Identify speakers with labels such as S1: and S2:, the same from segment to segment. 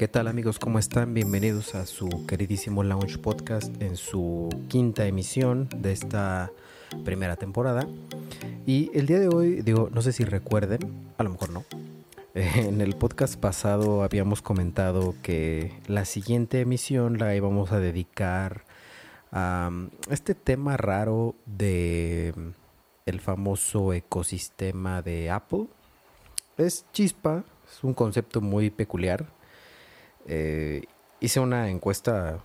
S1: ¿Qué tal amigos? ¿Cómo están? Bienvenidos a su queridísimo Lounge Podcast en su quinta emisión de esta primera temporada. Y el día de hoy, digo, no sé si recuerden, a lo mejor no. En el podcast pasado habíamos comentado que la siguiente emisión la íbamos a dedicar a um, este tema raro de el famoso ecosistema de Apple. Es chispa, es un concepto muy peculiar eh, hice una encuesta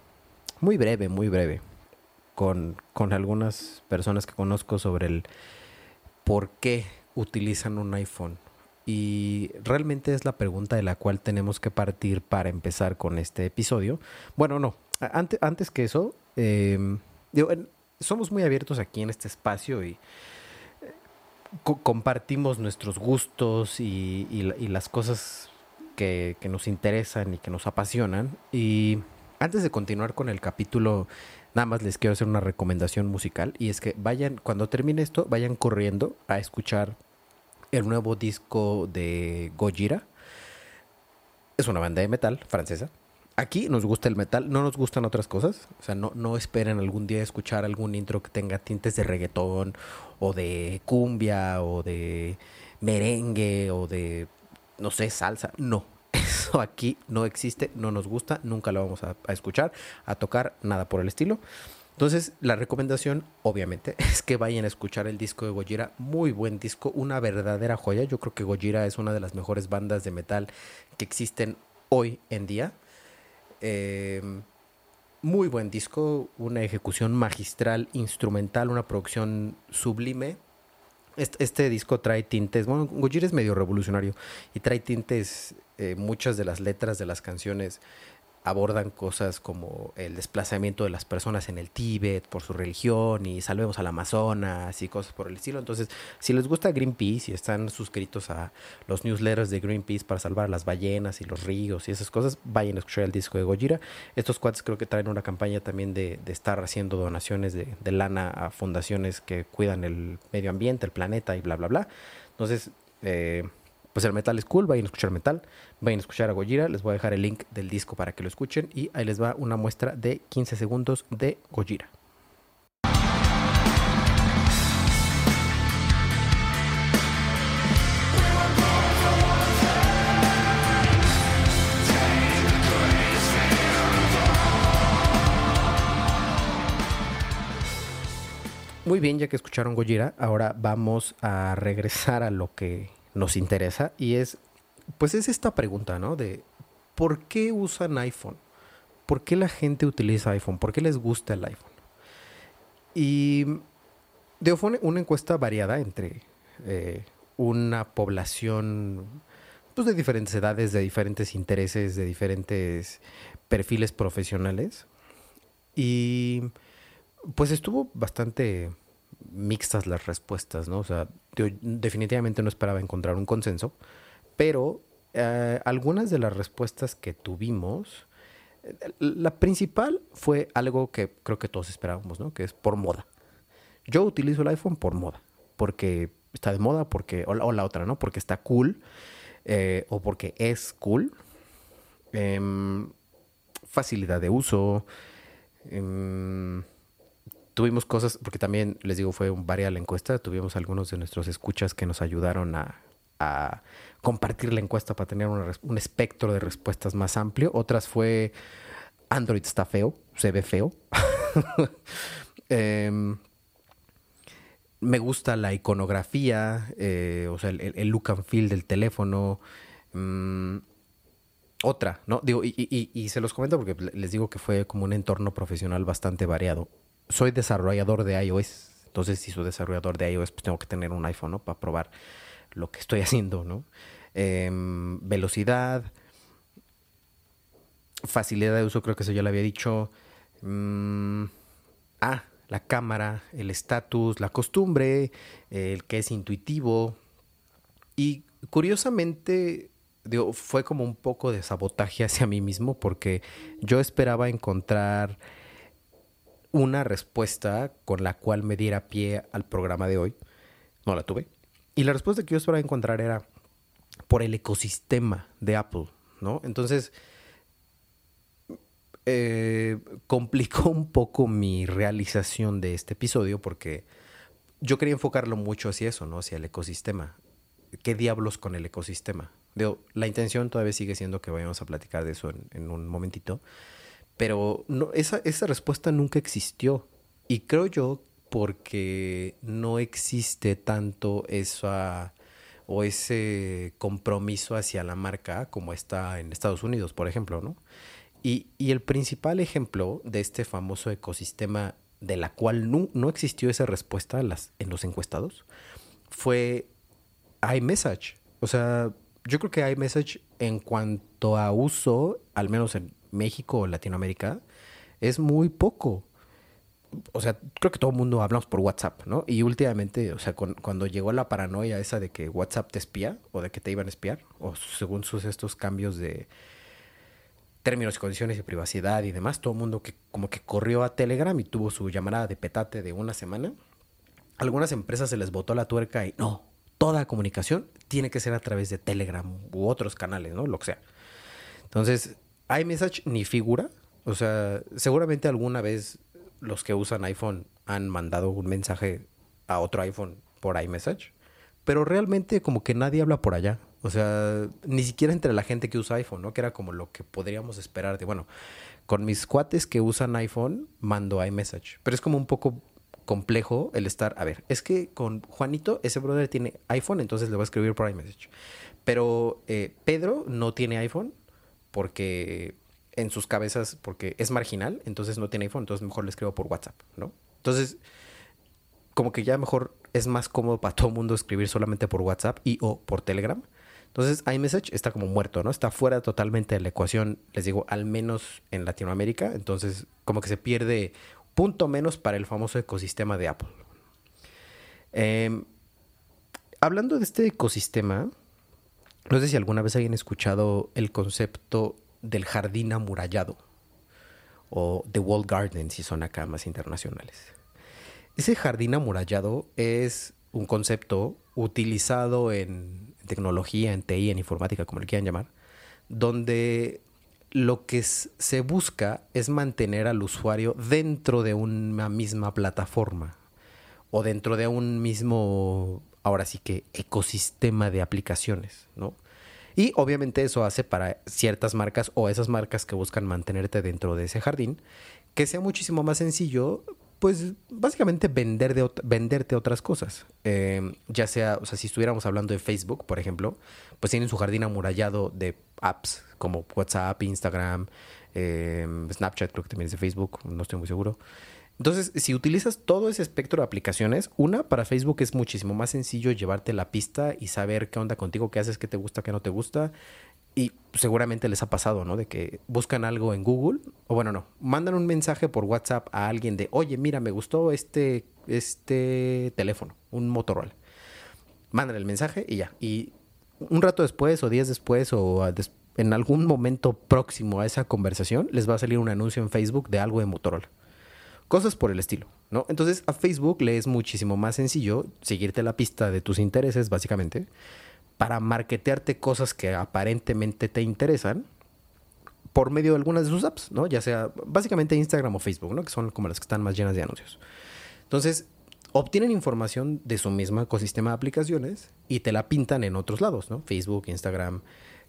S1: muy breve, muy breve, con, con algunas personas que conozco sobre el por qué utilizan un iPhone. Y realmente es la pregunta de la cual tenemos que partir para empezar con este episodio. Bueno, no, antes, antes que eso, em, somos muy abiertos aquí en este espacio y eh, compartimos nuestros gustos y, y las cosas que, nos interesan y que nos apasionan. Y antes de continuar con el capítulo, nada más les quiero hacer una recomendación musical. Y es que vayan, cuando termine esto, vayan corriendo a escuchar el nuevo disco de Gojira. Es una banda de metal francesa. Aquí nos gusta el metal, no nos gustan otras cosas. O sea, no, no esperen algún día escuchar algún intro que tenga tintes de reggaetón o de cumbia o de merengue o de no sé, salsa. No, eso aquí no existe, no nos gusta, nunca lo vamos a, escuchar, a tocar, nada por el estilo. Entonces, la recomendación, obviamente, es que vayan a escuchar el disco de Gojira. Muy buen disco, una verdadera joya. Yo creo que Gojira es una de las mejores bandas de metal que existen hoy en día. Em, muy buen disco, una ejecución magistral, instrumental, una producción sublime. Este, disco trae tintes, bueno, Gojira es medio revolucionario y trae tintes, eh, muchas de las letras de las canciones abordan cosas como el desplazamiento de las personas en el Tíbet por su religión y salvemos al Amazonas y cosas por el estilo. Entonces, si les gusta Greenpeace y están suscritos a los newsletters de Greenpeace para salvar las ballenas y los ríos y esas cosas, vayan a escuchar el disco de Gojira. Estos cuates creo que traen una campaña también de, estar haciendo donaciones de, de lana a fundaciones que cuidan el medio ambiente, el planeta y bla, bla, bla. Entonces, eh, pues el metal es cool, vayan a escuchar metal, vayan a escuchar a Gojira, les voy a dejar el link del disco para que lo escuchen y ahí les va una muestra de 15 segundos de Gojira. Muy bien, ya que escucharon Gojira, ahora vamos a regresar a lo que nos interesa y es, pues es esta pregunta, ¿no? De ¿por qué usan iPhone? ¿Por qué la gente utiliza iPhone? ¿Por qué les gusta el iPhone? Y de fue una encuesta variada entre eh, una población pues, de diferentes edades, de diferentes intereses, de diferentes perfiles profesionales. Y pues estuvo bastante mixtas las respuestas, ¿no? O sea, yo definitivamente no esperaba encontrar un consenso, pero eh, algunas de las respuestas que tuvimos, la principal fue algo que creo que todos esperábamos, ¿no? Que es por moda. Yo utilizo el iPhone por moda, porque está de moda, porque o la, otra, ¿no? Porque está cool eh, o porque es cool. Em, facilidad de uso. Em, tuvimos cosas, porque también les digo, fue un varia la encuesta, tuvimos algunos de nuestros escuchas que nos ayudaron a, compartir la encuesta para tener un espectro de respuestas más amplio. Otras fue Android está feo, se ve feo. Em, me gusta la iconografía, eh, o sea, el, look and feel del teléfono. Mm, otra, ¿no? Digo, y, y, se los comento porque les digo que fue como un entorno profesional bastante variado soy desarrollador de iOS. Entonces, si soy desarrollador de iOS, pues tengo que tener un iPhone. Para probar lo que estoy haciendo, ¿no? Em, velocidad, facilidad de uso, creo que eso ya lo había dicho. Mm, ah, la cámara, el estatus, la costumbre, el que es intuitivo. Y curiosamente, fue como un poco de sabotaje hacia mí mismo porque yo esperaba encontrar una respuesta con la cual me diera pie al programa de hoy. No la tuve. Y la respuesta que yo esperaba encontrar era por el ecosistema de Apple, ¿no? Entonces, eh, complicó un poco mi realización de este episodio porque yo quería enfocarlo mucho hacia eso, ¿no? Hacia el ecosistema. ¿Qué diablos con el ecosistema? Digo, la intención todavía sigue siendo que vayamos a platicar de eso en, un momentito, pero no, esa, esa respuesta nunca existió. Y creo yo porque no existe tanto esa o ese compromiso hacia la marca como está en Estados Unidos, por ejemplo, ¿no? Y, el principal ejemplo de este famoso ecosistema de la cual no, no existió esa respuesta en los encuestados fue iMessage. O sea, yo creo que iMessage en cuanto a uso, al menos en México o Latinoamérica, es muy poco o sea, creo que todo el mundo hablamos por WhatsApp, ¿no? Y últimamente, o sea, cuando llegó la paranoia esa de que WhatsApp te espía o de que te iban a espiar, o según sus estos cambios de términos y condiciones de privacidad y demás, todo el mundo que como que corrió a Telegram y tuvo su llamada de petate de una semana. Algunas empresas se les botó la tuerca y no, toda comunicación tiene que ser a través de Telegram u otros canales, ¿no? Lo que sea. Entonces, iMessage ni figura. O sea, seguramente alguna vez los que usan iPhone han mandado un mensaje a otro iPhone por iMessage, pero realmente como que nadie habla por allá. O sea, ni siquiera entre la gente que usa iPhone, ¿no? Que era como lo que podríamos esperar de, bueno, con mis cuates que usan iPhone, mando iMessage. Pero es como un poco complejo el estar, a ver, es que con Juanito, ese brother tiene iPhone, entonces le voy a escribir por iMessage. Pero eh, Pedro no tiene iPhone porque en sus cabezas porque es marginal, entonces no tiene iPhone, entonces mejor le escribo por WhatsApp, ¿no? Entonces, como que ya mejor es más cómodo para todo el mundo escribir solamente por WhatsApp y o por Telegram. Entonces, iMessage está como muerto, ¿no? Está fuera totalmente de la ecuación, les digo, al menos en Latinoamérica. Entonces, como que se pierde punto menos para el famoso ecosistema de Apple. Em, hablando de este ecosistema, no sé si alguna vez hayan escuchado el concepto del jardín amurallado o The Wall Garden si son acá más internacionales. Ese jardín amurallado es un concepto utilizado en tecnología, en TI, en informática, como le quieran llamar, donde lo que se busca es mantener al usuario dentro de una misma plataforma o dentro de un mismo, ahora sí que, ecosistema de aplicaciones, ¿no? Y obviamente eso hace para ciertas marcas o esas marcas que buscan mantenerte dentro de ese jardín, que sea muchísimo más sencillo, pues básicamente vender de venderte otras cosas. Eh, ya sea, o sea, si estuviéramos hablando de Facebook, por ejemplo, pues tienen su jardín amurallado de apps como WhatsApp, Instagram, eh, Snapchat, creo que también es de Facebook, no estoy muy seguro. Entonces, si utilizas todo ese espectro de aplicaciones, una, para Facebook es muchísimo más sencillo llevarte la pista y saber qué onda contigo, qué haces, qué te gusta, qué no te gusta. Y seguramente les ha pasado, ¿no? De que buscan algo en Google, o bueno, no, mandan un mensaje por WhatsApp a alguien de, oye, mira, me gustó este, este teléfono, un Motorola. Mandan el mensaje y ya. Y un rato después, o días después, o en algún momento próximo a esa conversación, les va a salir un anuncio en Facebook de algo de Motorola. Cosas por el estilo, ¿no? Entonces a Facebook le es muchísimo más sencillo seguirte la pista de tus intereses, básicamente, para marketearte cosas que aparentemente te interesan por medio de algunas de sus apps, ¿no? Ya sea básicamente Instagram o Facebook, ¿no? Que son como las que están más llenas de anuncios. Entonces, obtienen información de su mismo ecosistema de aplicaciones y te la pintan en otros lados, ¿no? Facebook, Instagram,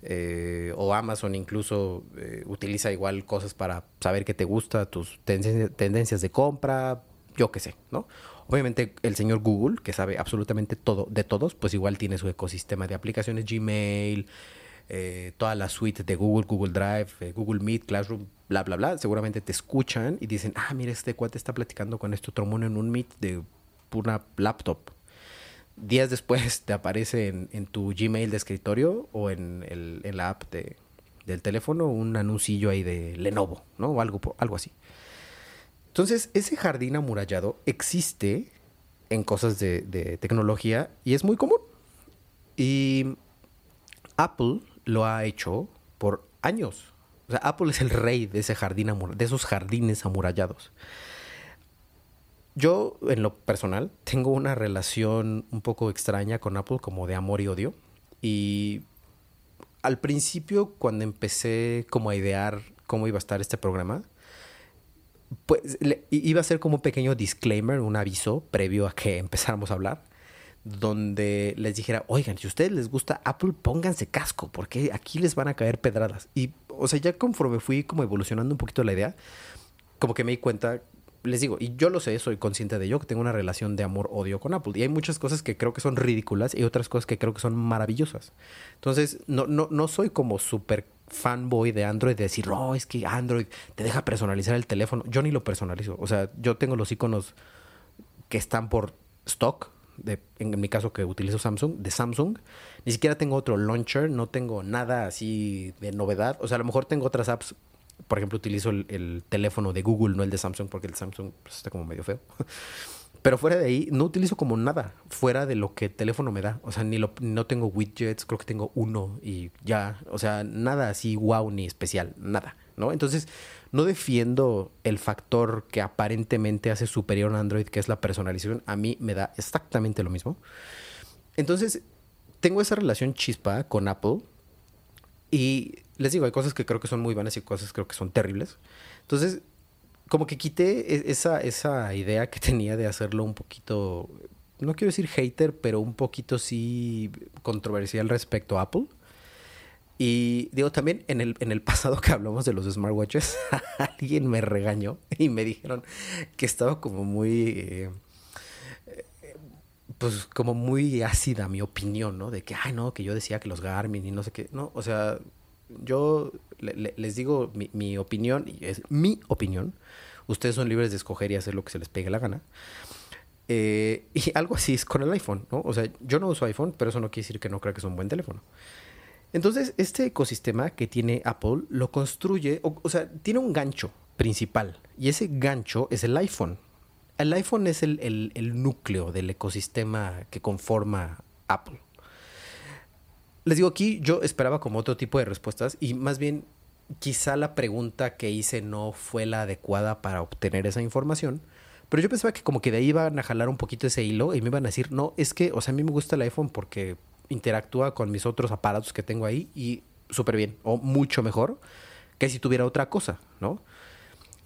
S1: eh, o Amazon incluso eh, utiliza igual cosas para saber qué te gusta, tus tendencias de compra, yo qué sé, ¿no? Obviamente el señor Google, que sabe absolutamente todo de todos, pues igual tiene su ecosistema de aplicaciones, Gmail, eh, toda la suite de Google, Google Drive, Google Meet, Classroom, bla, bla, bla. Seguramente te escuchan y dicen, ah, mira, este cuate está platicando con este otro mono en un Meet de una laptop, días después te aparece en, tu Gmail de escritorio o en, el, la app de, del teléfono un anuncillo ahí de Lenovo, ¿no? O algo, así. Entonces, ese jardín amurallado existe en cosas de, de tecnología y es muy común. Y Apple lo ha hecho por años. O sea, Apple es el rey de ese jardín de esos jardines amurallados. Yo, en lo personal, tengo una relación un poco extraña con Apple, como de amor y odio. Y al principio, cuando empecé como a idear cómo iba a estar este programa, pues iba a ser como un pequeño disclaimer, un aviso previo a que empezáramos a hablar, donde les dijera, oigan, si a ustedes les gusta Apple, pónganse casco, porque aquí les van a caer pedradas. Y, o sea, ya conforme fui como evolucionando un poquito la idea, como que me di cuenta les digo, y yo lo sé, soy consciente de ello, que tengo una relación de amor-odio con Apple. Y hay muchas cosas que creo que son ridículas y otras cosas que creo que son maravillosas. Entonces, no, no, no soy como súper fanboy de Android de decir, no, es que Android te deja personalizar el teléfono. Yo ni lo personalizo. O sea, yo tengo los iconos que están por stock, de, en mi caso que utilizo Samsung, de Samsung. Ni siquiera tengo otro launcher, no tengo nada así de novedad. O sea, a lo mejor tengo otras apps por ejemplo, utilizo el, teléfono de Google, no el de Samsung, porque el Samsung pues, está como medio feo. Pero fuera de ahí, no utilizo como nada, fuera de lo que el teléfono me da. O sea, ni lo, no tengo widgets, creo que tengo uno y ya. O sea, nada así wow ni especial, nada, ¿no? Entonces, no defiendo el factor que aparentemente hace superior a Android, que es la personalización. A mí me da exactamente lo mismo. Entonces, tengo esa relación chispa con Apple y les digo, hay cosas que creo que son muy buenas y cosas que creo que son terribles. Entonces, como que quité e-, esa, esa idea que tenía de hacerlo un poquito, no quiero decir hater, pero un poquito sí controversial respecto a Apple. Y digo, también en el, en el pasado que hablamos de los smartwatches, alguien me regañó y me dijeron que estaba como muy... Eh, pues como muy ácida mi opinión, ¿no? De que, ay, no, que yo decía que los Garmin y no sé qué, no, o sea, yo les digo mi, opinión, y es mi opinión. Ustedes son libres de escoger y hacer lo que se les pegue la gana. Eh, y algo así es con el iPhone, ¿no? O sea, yo no uso iPhone, pero eso no quiere decir que no crea que es un buen teléfono. Entonces, este ecosistema que tiene Apple lo construye, o, sea, tiene un gancho principal. Y ese gancho es el iPhone. El iPhone es el núcleo del ecosistema que conforma Apple les digo aquí, yo esperaba como otro tipo de respuestas y más bien quizá la pregunta que hice no fue la adecuada para obtener esa información. Pero yo pensaba que como que de ahí iban a jalar un poquito ese hilo y me iban a decir, no, es que, o sea, a mí me gusta el iPhone porque interactúa con mis otros aparatos que tengo ahí y súper bien, o mucho mejor que si tuviera otra cosa, ¿no?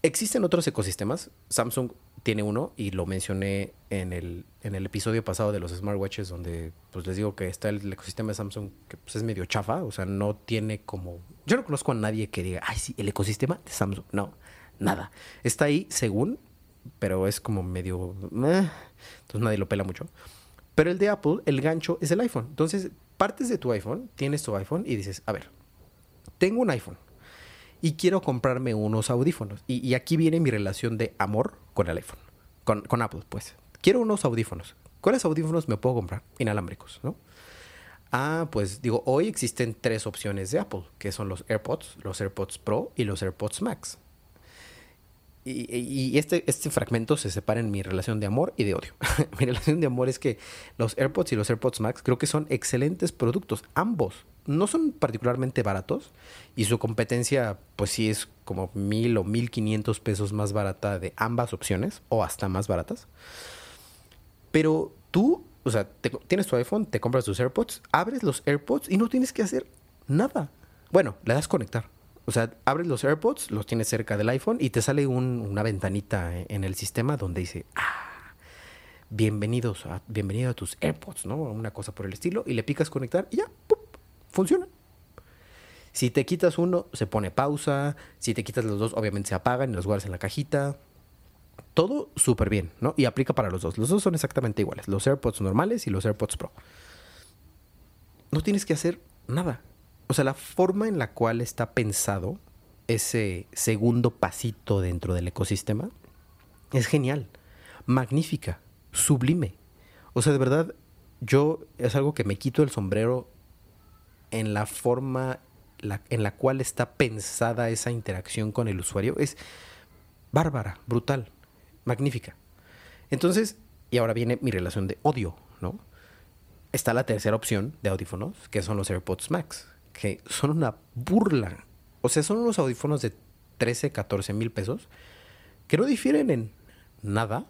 S1: Existen otros ecosistemas. Samsung tiene uno y lo mencioné en el, en el episodio pasado de los smartwatches donde pues les digo que está el, ecosistema de Samsung que pues, es medio chafa, o sea, no tiene como... Yo no conozco a nadie que diga, ay, sí, el ecosistema de Samsung. No, nada. Está ahí según, pero es como medio... Eh, entonces nadie lo pela mucho. Pero el de Apple, el gancho es el iPhone. Entonces, partes de tu iPhone, tienes tu iPhone y dices, a ver, tengo un iPhone y quiero comprarme unos audífonos. Y, aquí viene mi relación de amor con el iPhone, con, con, Apple, pues. Quiero unos audífonos. ¿Cuáles audífonos me puedo comprar? Inalámbricos, ¿no? Ah, pues digo, hoy existen tres opciones de Apple, que son los AirPods, los AirPods Pro y los AirPods Max. Y, este, este fragmento se separa en mi relación de amor y de odio. mi relación de amor es que los AirPods y los AirPods Max creo que son excelentes productos, ambos no son particularmente baratos y su competencia pues sí es como mil o mil quinientos pesos más barata de ambas opciones o hasta más baratas. Pero tú, o sea, tienes tu iPhone, te compras tus AirPods, abres los AirPods y no tienes que hacer nada. Bueno, le das conectar. O sea, abres los AirPods, los tienes cerca del iPhone y te sale una ventanita en el sistema donde dice, ah, bienvenidos a, bienvenido a tus AirPods, ¿no? Una cosa por el estilo. Y le picas conectar y ya, funciona. Si te quitas uno, se pone pausa. Si te quitas los dos, obviamente se apagan y los guardas en la cajita. Todo súper bien, ¿no? Y aplica para los dos. Los dos son exactamente iguales. Los AirPods normales y los AirPods Pro. No tienes que hacer nada. O sea, la forma en la cual está pensado ese segundo pasito dentro del ecosistema es genial, magnífica, sublime. O sea, de verdad, yo es algo que me quito el sombrero en la forma en la cual está pensada esa interacción con el usuario es bárbara, brutal, magnífica. Entonces, y ahora viene mi relación de odio, ¿no? Está la tercera opción de audífonos, que son los AirPods Max, que son una burla. O sea, son unos audífonos de 13, 14 mil pesos, que no difieren en nada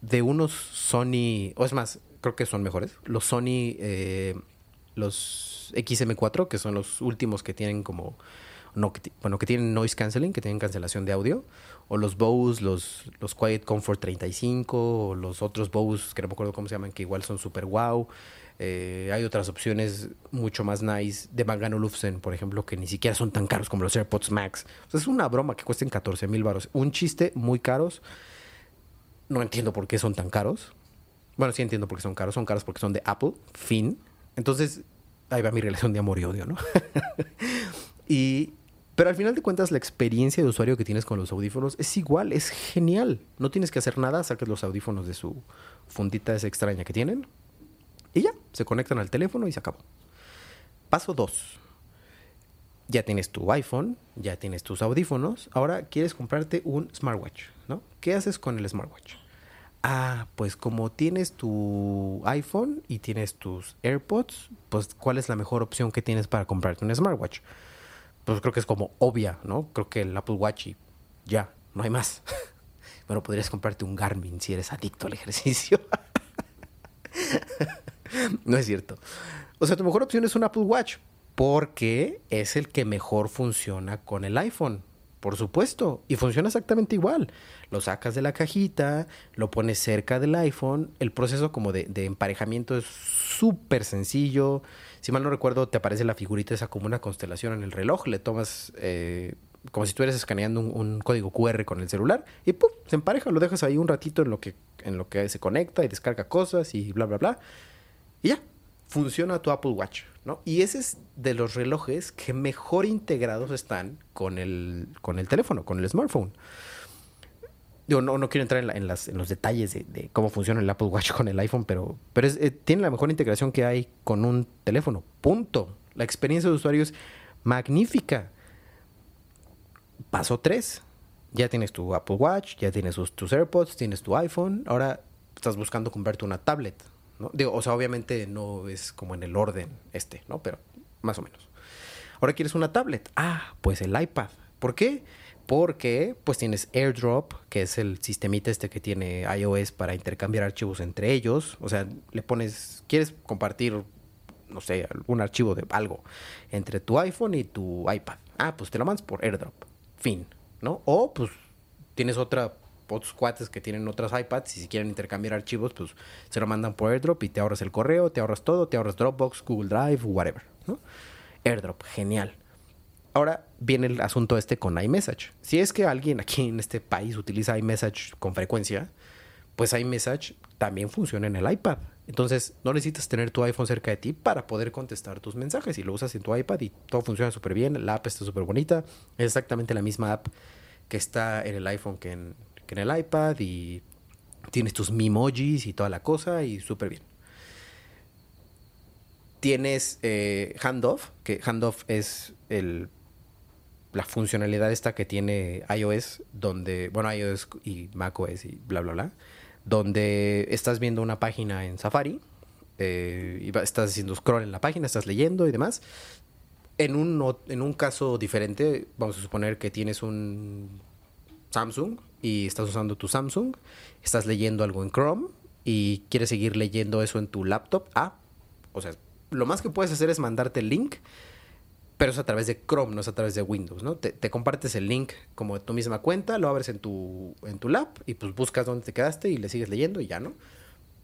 S1: de unos Sony, o es más, creo que son mejores, los Sony... Eh, los XM4, que son los últimos que tienen como no bueno, que tienen noise canceling, que tienen cancelación de audio, o los Bose, los, los Quiet Comfort 35, o los otros Bose, que no me acuerdo cómo se llaman, que igual son super wow. Eh, hay otras opciones mucho más nice de Bang Olufsen, por ejemplo, que ni siquiera son tan caros como los AirPods Max. Es una broma que cuesten 14 mil baros. Un chiste muy caros. No entiendo por qué son tan caros. Bueno, sí entiendo por qué son caros. Son caros porque son de Apple. Fin. Entonces, ahí va mi relación de amor y odio, ¿no? y, pero al final de cuentas, la experiencia de usuario que tienes con los audífonos es igual, es genial. No tienes que hacer nada, sacas los audífonos de su fundita esa extraña que tienen y ya, se conectan al teléfono y se acabó. Paso 2. Ya tienes tu iPhone, ya tienes tus audífonos, ahora quieres comprarte un smartwatch, ¿no? ¿Qué haces con el smartwatch? Ah, pues como tienes tu iPhone y tienes tus AirPods, pues ¿cuál es la mejor opción que tienes para comprarte un smartwatch? Pues creo que es como obvia, ¿no? Creo que el Apple Watch y ya, no hay más. bueno, podrías comprarte un Garmin si eres adicto al ejercicio. no es cierto. O sea, tu mejor opción es un Apple Watch porque es el que mejor funciona con el iPhone. Por supuesto, y funciona exactamente igual. Lo sacas de la cajita, lo pones cerca del iPhone, el proceso como de, emparejamiento es súper sencillo. Si mal no recuerdo, te aparece la figurita esa como una constelación en el reloj, le tomas eh, como si estuvieras escaneando un, un, código QR con el celular y ¡pum! se empareja, lo dejas ahí un ratito en lo que, en lo que se conecta y descarga cosas y bla, bla, bla y ya, funciona tu Apple Watch, ¿no? Y ese es de los relojes que mejor integrados están con el, con el teléfono, con el smartphone. Yo no, no quiero entrar en, las, en los detalles de, cómo funciona el Apple Watch con el iPhone, pero, pero eh, tiene la mejor integración que hay con un teléfono. Punto. La experiencia de usuario es magnífica. Paso 3. Ya tienes tu Apple Watch, ya tienes tus AirPods, tienes tu iPhone. Ahora estás buscando comprarte una tablet Digo, o sea, obviamente no es como en el orden este, ¿no? Pero más o menos. Ahora quieres una tablet. Ah, pues el iPad. ¿Por qué? Porque pues tienes AirDrop, que es el sistemita este que tiene iOS para intercambiar archivos entre ellos. O sea, le pones, quieres compartir, no sé, algún archivo de algo entre tu iPhone y tu iPad. Ah, pues te lo mandas por AirDrop. Fin, ¿no? O pues tienes otra otros cuates que tienen otras iPads y si quieren intercambiar archivos, pues se lo mandan por AirDrop y te ahorras el correo, te ahorras todo, te ahorras Dropbox, Google Drive, whatever. ¿no? AirDrop, genial. Ahora viene el asunto este con iMessage. Si es que alguien aquí en este país utiliza iMessage con frecuencia, pues iMessage también funciona en el iPad. Entonces no necesitas tener tu iPhone cerca de ti para poder contestar tus mensajes. Y lo usas en tu iPad y todo funciona súper bien. La app está súper bonita. Es exactamente la misma app que está en el iPhone que en, en el iPad y tienes tus Mimojis y toda la cosa y súper bien. Tienes eh, Handoff, que Handoff es el, la funcionalidad esta que tiene iOS, donde, bueno, iOS y macOS y bla, bla, bla, donde estás viendo una página en Safari, eh, y estás haciendo scroll en la página, estás leyendo y demás. En un, en un caso diferente, vamos a suponer que tienes un Samsung y estás usando tu Samsung, estás leyendo algo en Chrome y quieres seguir leyendo eso en tu laptop, ah, o sea, lo más que puedes hacer es mandarte el link, pero es a través de Chrome, no es a través de Windows, ¿no? Te, compartes el link como de tu misma cuenta, lo abres en tu, en tu lap y pues buscas dónde te quedaste y le sigues leyendo y ya, ¿no?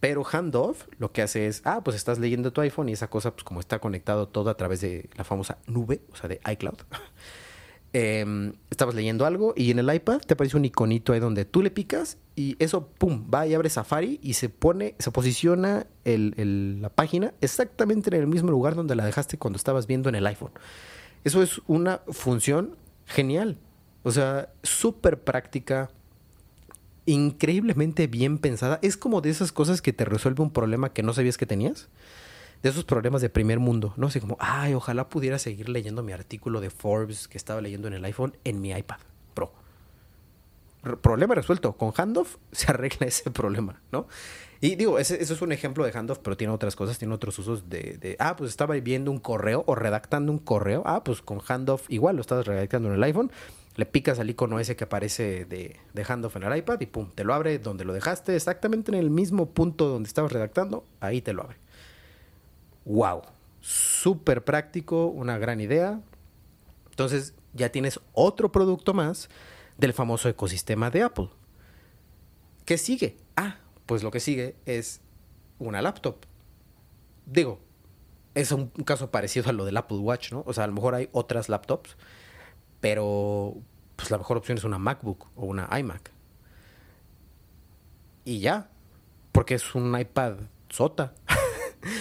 S1: Pero Handoff lo que hace es, ah, pues estás leyendo tu iPhone y esa cosa, pues como está conectado todo a través de la famosa nube, o sea, de iCloud, Em, estabas leyendo algo y en el iPad te aparece un iconito ahí donde tú le picas y eso, pum, va y abre Safari y se pone, se posiciona la página exactamente en el mismo lugar donde la dejaste cuando estabas viendo en el iPhone. Eso es una función genial. O sea, súper práctica, increíblemente bien pensada. Es como de esas cosas que te resuelve un problema que no sabías que tenías de esos problemas de primer mundo, ¿no? Así como, ay, ojalá pudiera seguir leyendo mi artículo de Forbes que estaba leyendo en el iPhone en mi iPad Pro. problema resuelto. Con Handoff se arregla ese problema, ¿no? Y digo, ese, es un ejemplo de Handoff, pero tiene otras cosas, tiene otros usos de, de, ah, pues estaba viendo un correo o redactando un correo. Ah, pues con Handoff igual lo estás redactando en el iPhone. Le picas al icono ese que aparece de, de Handoff en el iPad y pum, te lo abre donde lo dejaste, exactamente en el mismo punto donde estabas redactando, ahí te lo abre wow, súper práctico, una gran idea. Entonces, ya tienes otro producto más del famoso ecosistema de Apple. ¿Qué sigue? Ah, pues lo que sigue es una laptop. Digo, es un caso parecido a lo del Apple Watch, ¿no? O sea, a lo mejor hay otras laptops, pero pues la mejor opción es una MacBook o una iMac. Y ya, porque es un iPad sota.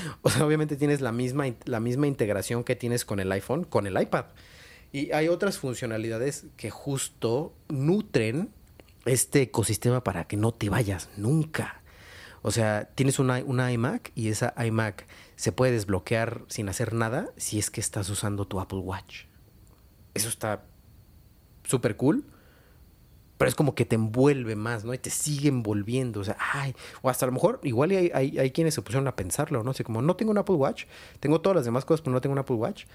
S1: o sea, obviamente tienes la misma, la misma integración que tienes con el iPhone, con el iPad. Y hay otras funcionalidades que justo nutren este ecosistema para que no te vayas nunca. O sea, tienes una, una, iMac y esa iMac se puede desbloquear sin hacer nada si es que estás usando tu Apple Watch. Eso está súper cool, pero es como que te envuelve más, ¿no? Y te sigue envolviendo. O sea, ay, o hasta a lo mejor, igual hay, hay, hay quienes se pusieron a pensarlo, ¿no? O como no tengo un Apple Watch, tengo todas las demás cosas, pero no tengo un Apple Watch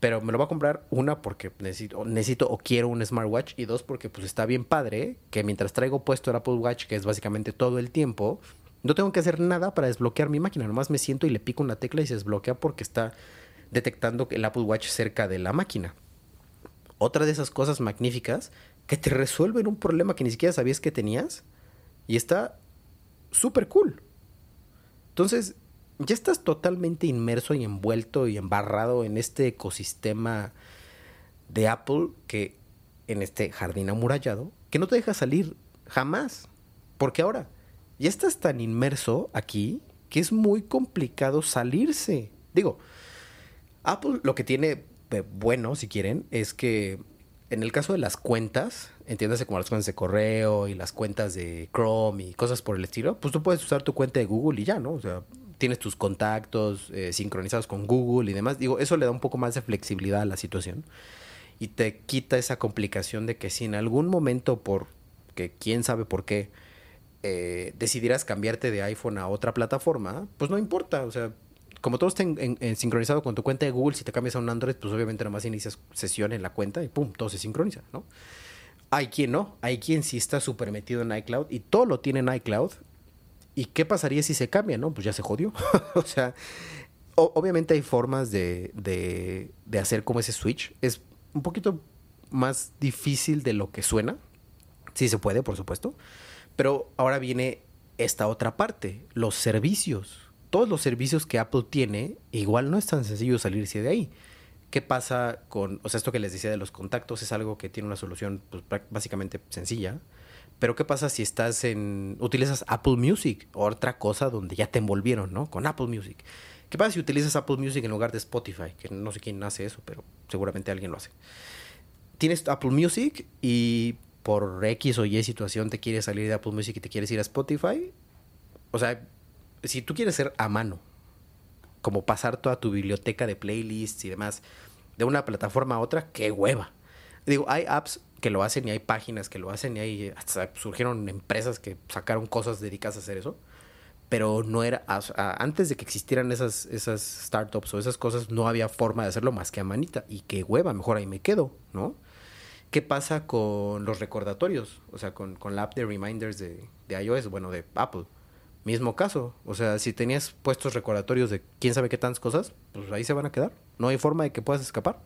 S1: pero me lo voy a comprar una porque necesito, necesito o quiero un smartwatch y dos porque pues está bien padre que mientras traigo puesto el Apple Watch, que es básicamente todo el tiempo, no tengo que hacer nada para desbloquear mi máquina, nomás me siento y le pico una tecla y se desbloquea porque está detectando el Apple Watch cerca de la máquina. Otra de esas cosas magníficas que te resuelven un problema que ni siquiera sabías que tenías y está súper cool. Entonces, ya estás totalmente inmerso y envuelto y embarrado en este ecosistema de Apple que en este jardín amurallado que no te deja salir jamás. Porque ahora ya estás tan inmerso aquí que es muy complicado salirse. Digo, Apple lo que tiene bueno, si quieren, es que en el caso de las cuentas, entiéndase como las cuentas de correo y las cuentas de Chrome y cosas por el estilo, pues tú puedes usar tu cuenta de Google y ya, ¿no? O sea, tienes tus contactos eh, sincronizados con Google y demás. Digo, eso le da un poco más de flexibilidad a la situación y te quita esa complicación de que si en algún momento, por que quién sabe por qué, eh, decidieras cambiarte de iPhone a otra plataforma, pues no importa. O sea, como todo está sincronizado con tu cuenta de Google, si te cambias a un Android, pues obviamente nomás inicias sesión en la cuenta y pum, todo se sincroniza, ¿no? Hay quien no, hay quien sí está súper metido en iCloud y todo lo tiene en iCloud ¿Y qué pasaría si se cambia? No, pues ya se jodió. o sea, obviamente hay formas de, de, de, hacer como ese switch. Es un poquito más difícil de lo que suena. Sí se puede, por supuesto. Pero ahora viene esta otra parte, los servicios. Todos los servicios que Apple tiene, igual no es tan sencillo salirse de ahí. ¿Qué pasa con, o sea, esto que les decía de los contactos es algo que tiene una solución pues, básicamente sencilla? Pero ¿qué pasa si estás en utilizas Apple Music o otra cosa donde ya te envolvieron, ¿no? Con Apple Music. ¿Qué pasa si utilizas Apple Music en lugar de Spotify? Que no sé quién hace eso, pero seguramente alguien lo hace. Tienes Apple Music y por X o Y situación te quieres salir de Apple Music y te quieres ir a Spotify. O sea, si tú quieres ser a mano, como pasar toda tu biblioteca de playlists y demás de una plataforma a otra, qué hueva. Digo, hay apps que lo hacen y hay páginas que lo hacen y hay hasta surgieron empresas que sacaron cosas dedicadas a hacer eso. Pero no era, antes de que existieran esas, esas startups o esas cosas, no había forma de hacerlo más que a manita. Y qué hueva, mejor ahí me quedo, ¿no? ¿Qué pasa con los recordatorios? O sea, con, con la app de reminders de, de iOS, bueno, de Apple. Mismo caso. O sea, si tenías puestos recordatorios de quién sabe qué tantas cosas, pues ahí se van a quedar. No hay forma de que puedas escapar.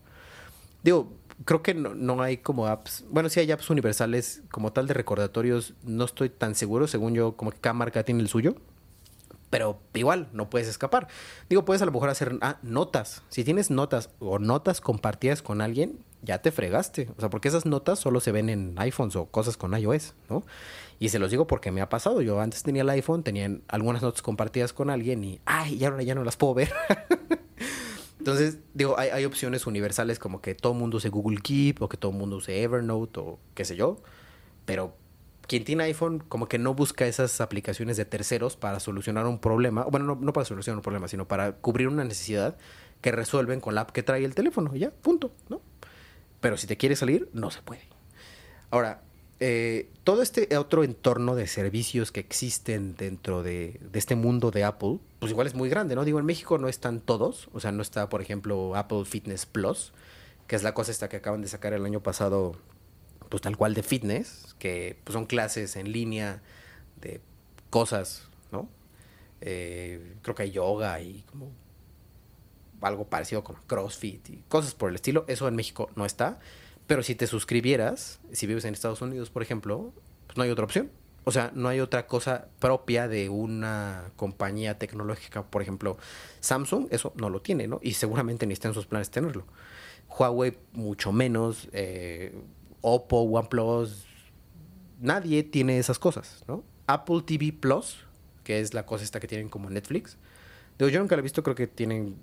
S1: Digo, creo que no, hay como apps. Bueno, sí hay apps universales como tal de recordatorios. No estoy tan seguro, según yo, como que cada marca tiene el suyo. Pero igual, no puedes escapar. Digo, puedes a lo mejor hacer ah, notas. Si tienes notas o notas compartidas con alguien, ya te fregaste. O sea, porque esas notas solo se ven en iPhones o cosas con iOS, ¿no? Y se los digo porque me ha pasado. Yo antes tenía el iPhone, tenía algunas notas compartidas con alguien y, ay, ya ahora ya no las puedo ver. Entonces, digo, hay, hay, opciones universales como que todo el mundo use Google Keep o que todo el mundo use Evernote o qué sé yo. Pero quien tiene iPhone como que no busca esas aplicaciones de terceros para solucionar un problema. Bueno, no, no para solucionar un problema, sino para cubrir una necesidad que resuelven con la app que trae el teléfono. Ya, punto, ¿no? Pero si te quieres salir, no se puede. Ahora, eh, todo este otro entorno de servicios que existen dentro de, este mundo de Apple, pues igual es muy grande, ¿no? Digo, en México no están todos, o sea, no está, por ejemplo, Apple Fitness Plus, que es la cosa esta que acaban de sacar el año pasado, pues tal cual de fitness, que pues, son clases en línea de cosas, ¿no? Eh, creo que hay yoga y como algo parecido con CrossFit y cosas por el estilo. Eso en México no está Pero si te suscribieras, si vives en Estados Unidos, por ejemplo, pues no hay otra opción. O sea, no hay otra cosa propia de una compañía tecnológica. Por ejemplo, Samsung, eso no lo tiene, ¿no? Y seguramente ni está en sus planes tenerlo. Huawei, mucho menos. Eh, Oppo, OnePlus, nadie tiene esas cosas, ¿no? Apple TV Plus, que es la cosa esta que tienen como Netflix. Digo, yo nunca la he visto, creo que tienen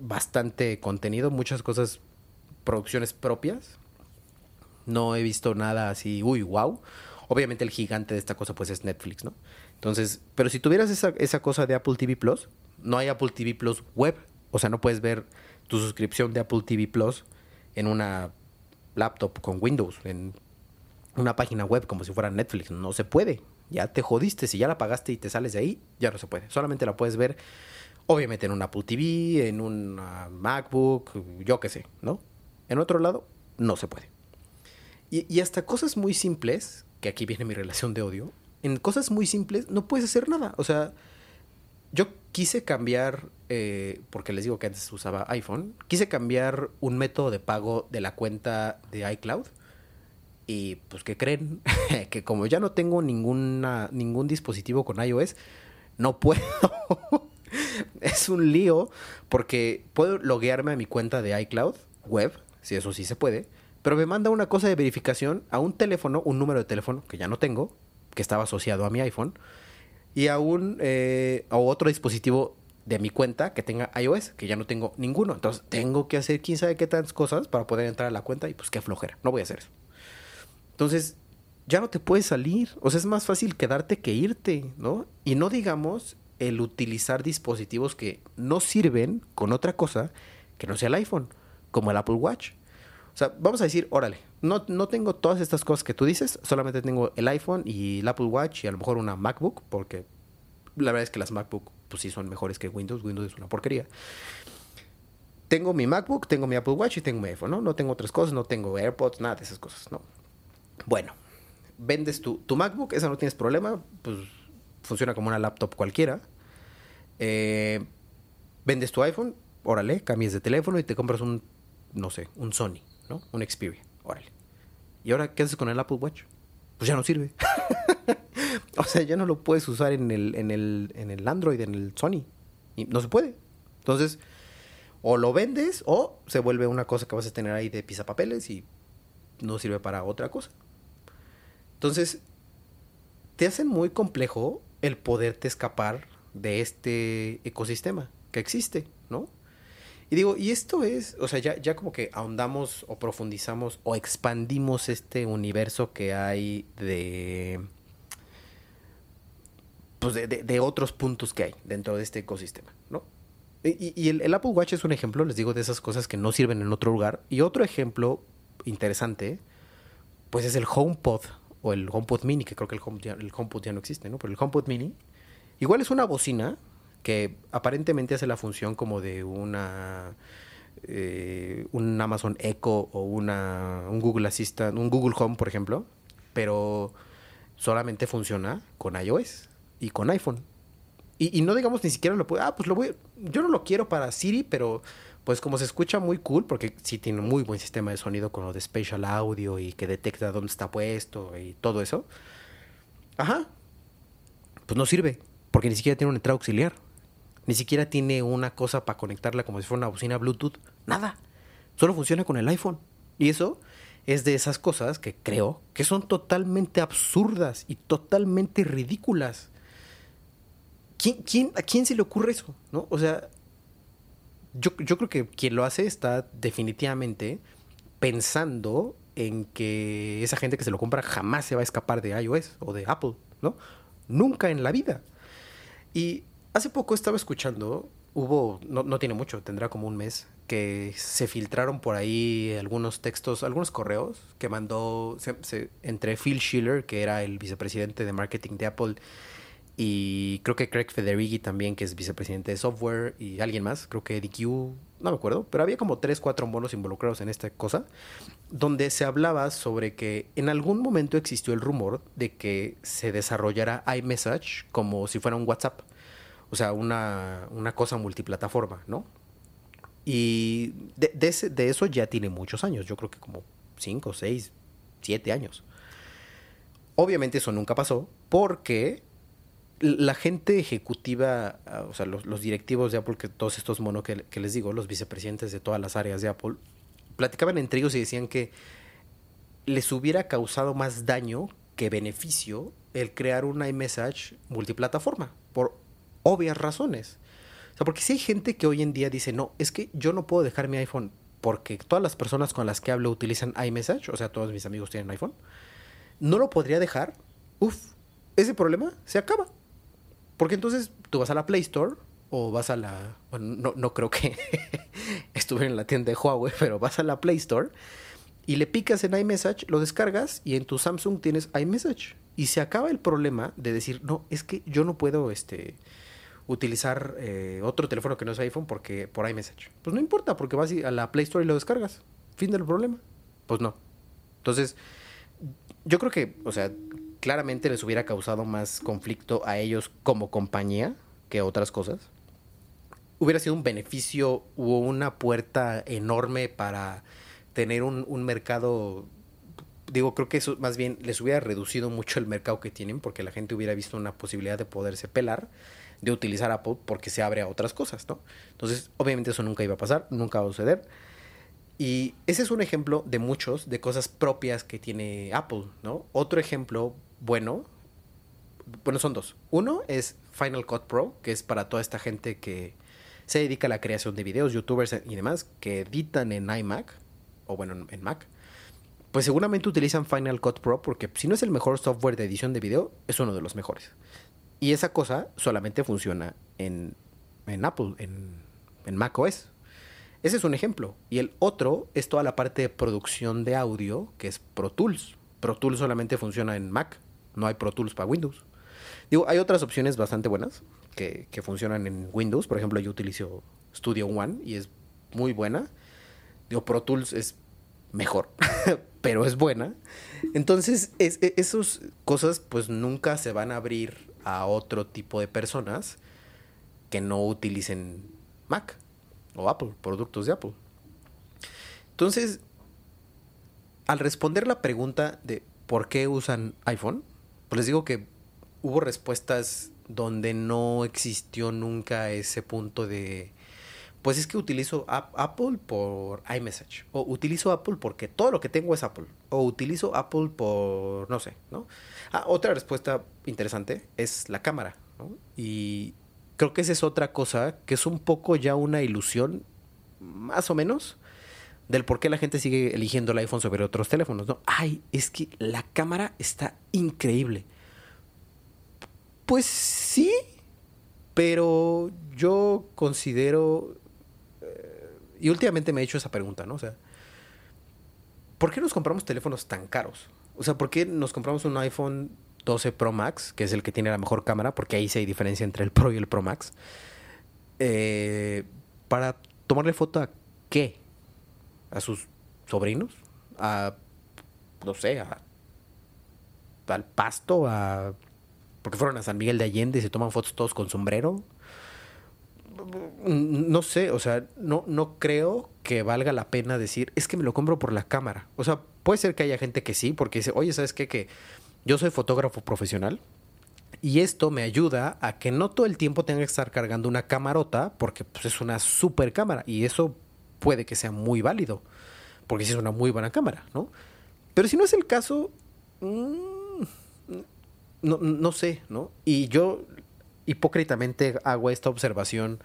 S1: bastante contenido, muchas cosas, producciones propias. No he visto nada así, uy, wow. Obviamente el gigante de esta cosa pues es Netflix, ¿no? Entonces, pero si tuvieras esa, esa cosa de Apple TV Plus, no hay Apple TV Plus web. O sea, no puedes ver tu suscripción de Apple TV Plus en una laptop con Windows, en una página web como si fuera Netflix. No se puede. Ya te jodiste. Si ya la pagaste y te sales de ahí, ya no se puede. Solamente la puedes ver, obviamente, en un Apple TV, en un MacBook, yo qué sé, ¿no? En otro lado, no se puede. Y, y hasta cosas muy simples que aquí viene mi relación de odio, en cosas muy simples no puedes hacer nada. O sea, yo quise cambiar, eh, porque les digo que antes usaba iPhone, quise cambiar un método de pago de la cuenta de iCloud. Y pues, ¿qué creen? que como ya no tengo ninguna, ningún dispositivo con iOS, no puedo. es un lío porque puedo loguearme a mi cuenta de iCloud web, si eso sí se puede pero me manda una cosa de verificación a un teléfono, un número de teléfono que ya no tengo, que estaba asociado a mi iPhone, y a un eh, a otro dispositivo de mi cuenta que tenga iOS, que ya no tengo ninguno. Entonces tengo que hacer quién sabe qué tantas cosas para poder entrar a la cuenta y pues qué flojera. No voy a hacer eso. Entonces ya no te puedes salir. O sea, es más fácil quedarte que irte, ¿no? Y no digamos el utilizar dispositivos que no sirven con otra cosa que no sea el iPhone, como el Apple Watch. O sea, vamos a decir, órale, no, no tengo todas estas cosas que tú dices, solamente tengo el iPhone y el Apple Watch y a lo mejor una MacBook, porque la verdad es que las MacBook pues sí son mejores que Windows, Windows es una porquería. Tengo mi MacBook, tengo mi Apple Watch y tengo mi iPhone, ¿no? No tengo otras cosas, no tengo AirPods, nada de esas cosas, ¿no? Bueno, vendes tu, tu MacBook, esa no tienes problema, pues funciona como una laptop cualquiera. Eh, vendes tu iPhone, órale, cambias de teléfono y te compras un, no sé, un Sony. ¿no? Un Xperia, órale. ¿Y ahora qué haces con el Apple Watch? Pues ya no sirve. o sea, ya no lo puedes usar en el, en el, en el Android, en el Sony. No se puede. Entonces, o lo vendes o se vuelve una cosa que vas a tener ahí de pisapapeles y no sirve para otra cosa. Entonces, te hace muy complejo el poderte escapar de este ecosistema que existe, ¿no? Y digo, y esto es, o sea, ya, ya como que ahondamos o profundizamos o expandimos este universo que hay de pues de, de, otros puntos que hay dentro de este ecosistema, ¿no? Y, el, Apple Watch es un ejemplo, les digo, de esas cosas que no sirven en otro lugar. Y otro ejemplo interesante, pues es el HomePod o el HomePod Mini, que creo que el, Home, el HomePod ya no existe, ¿no? Pero el HomePod Mini, igual es una bocina que aparentemente hace la función como de una eh, un Amazon Echo o una un Google Assistant, un Google Home, por ejemplo, pero solamente funciona con iOS y con iPhone. Y, no digamos ni siquiera lo puedo, ah, pues lo voy, yo no lo quiero para Siri, pero pues como se escucha muy cool, porque sí tiene un muy buen sistema de sonido con lo de Spatial Audio y que detecta dónde está puesto y todo eso. Ajá. Pues no sirve, porque ni siquiera tiene una entrada auxiliar. Ni siquiera tiene una cosa para conectarla como si fuera una bocina Bluetooth. Nada. Solo funciona con el iPhone. Y eso es de esas cosas que creo que son totalmente absurdas y totalmente ridículas. ¿Quién, quién, ¿A quién se le ocurre eso? ¿No? O sea, yo, creo que quien lo hace está definitivamente pensando en que esa gente que se lo compra jamás se va a escapar de iOS o de Apple, ¿no? Nunca en la vida. Y Hace poco estaba escuchando, hubo, no, tiene mucho, tendrá como un mes, que se filtraron por ahí algunos textos, algunos correos que mandó entre Phil Schiller, que era el vicepresidente de marketing de Apple, y creo que Craig Federighi también, que es vicepresidente de software, y alguien más, creo que DQ, no me acuerdo, pero había como tres, cuatro monos involucrados en esta cosa, donde se hablaba sobre que en algún momento existió el rumor de que se desarrollara iMessage como si fuera un WhatsApp o sea, una, una cosa multiplataforma, ¿no? Y de, de, ese, de, eso ya tiene muchos años, yo creo que como 5, 6, 7 años. Obviamente eso nunca pasó porque la gente ejecutiva, ah, o sea, los, directivos de Apple, que todos estos monos que, que, les digo, los vicepresidentes de todas las áreas de Apple, platicaban entre ellos y decían que les hubiera causado más daño que beneficio el crear un iMessage multiplataforma, por obvias razones. O sea, porque si hay gente que hoy en día dice, no, es que yo no puedo dejar mi iPhone porque todas las personas con las que hablo utilizan iMessage, o sea, todos mis amigos tienen iPhone, no lo podría dejar, uff, ese problema se acaba. Porque entonces tú vas a la Play Store o vas a la... Bueno, no, no creo que estuve en la tienda de Huawei, pero vas a la Play Store y le picas en iMessage, lo descargas y en tu Samsung tienes iMessage. Y se acaba el problema de decir, no, es que yo no puedo este, utilizar eh, otro teléfono que no es iPhone porque por iMessage. Pues no importa, porque vas a la Play Store y lo descargas. Fin del problema. Pues no. Entonces, yo creo que, o sea, claramente les hubiera causado más conflicto a ellos como compañía que otras cosas. Hubiera sido un beneficio o una puerta enorme para tener un, un mercado digo, creo que eso más bien les hubiera reducido mucho el mercado que tienen porque la gente hubiera visto una posibilidad de poderse pelar, de utilizar Apple porque se abre a otras cosas, ¿no? Entonces, obviamente eso nunca iba a pasar, nunca va a suceder. Y ese es un ejemplo de muchos, de cosas propias que tiene Apple, ¿no? Otro ejemplo bueno, bueno, son dos. Uno es Final Cut Pro, que es para toda esta gente que se dedica a la creación de videos, youtubers y demás, que editan en iMac, o bueno, en Mac pues seguramente utilizan Final Cut Pro porque si no es el mejor software de edición de video, es uno de los mejores. Y esa cosa solamente funciona en, Apple, en, en Mac OS. Ese es un ejemplo. Y el otro es toda la parte de producción de audio, que es Pro Tools. Pro Tools solamente funciona en Mac, no hay Pro Tools para Windows. Digo, hay otras opciones bastante buenas que, funcionan en Windows. Por ejemplo, yo utilizo Studio One y es muy buena. Digo, Pro Tools es mejor, pero es buena. Entonces, es, e, esas cosas pues nunca se van a abrir a otro tipo de personas que no utilicen Mac o Apple, productos de Apple. Entonces, al responder la pregunta de por qué usan iPhone, pues les digo que hubo respuestas donde no existió nunca ese punto de pues es que utilizo Apple por iMessage. O utilizo Apple porque todo lo que tengo es Apple. O utilizo Apple por, no sé, ¿no? Ah, otra respuesta interesante es la cámara, ¿no? Y creo que esa es otra cosa que es un poco ya una ilusión, más o menos, del por qué la gente sigue eligiendo el iPhone sobre otros teléfonos, ¿no? Ay, es que la cámara está increíble. Pues sí, pero yo considero y últimamente me he hecho esa pregunta, ¿no? O sea, ¿por qué nos compramos teléfonos tan caros? O sea, ¿por qué nos compramos un iPhone 12 Pro Max, que es el que tiene la mejor cámara, porque ahí sí hay diferencia entre el Pro y el Pro Max, eh, para tomarle foto a qué? ¿A sus sobrinos? ¿A, no sé, a, al pasto? ¿A, porque fueron a San Miguel de Allende y se toman fotos todos con sombrero? no sé, o sea, no, no creo que valga la pena decir, es que me lo compro por la cámara. O sea, puede ser que haya gente que sí, porque dice, oye, ¿sabes qué? Que yo soy fotógrafo profesional y esto me ayuda a que no todo el tiempo tenga que estar cargando una camarota, porque pues, es una super cámara y eso puede que sea muy válido, porque si es una muy buena cámara, ¿no? Pero si no es el caso, mm, no, no sé, ¿no? Y yo hipócritamente hago esta observación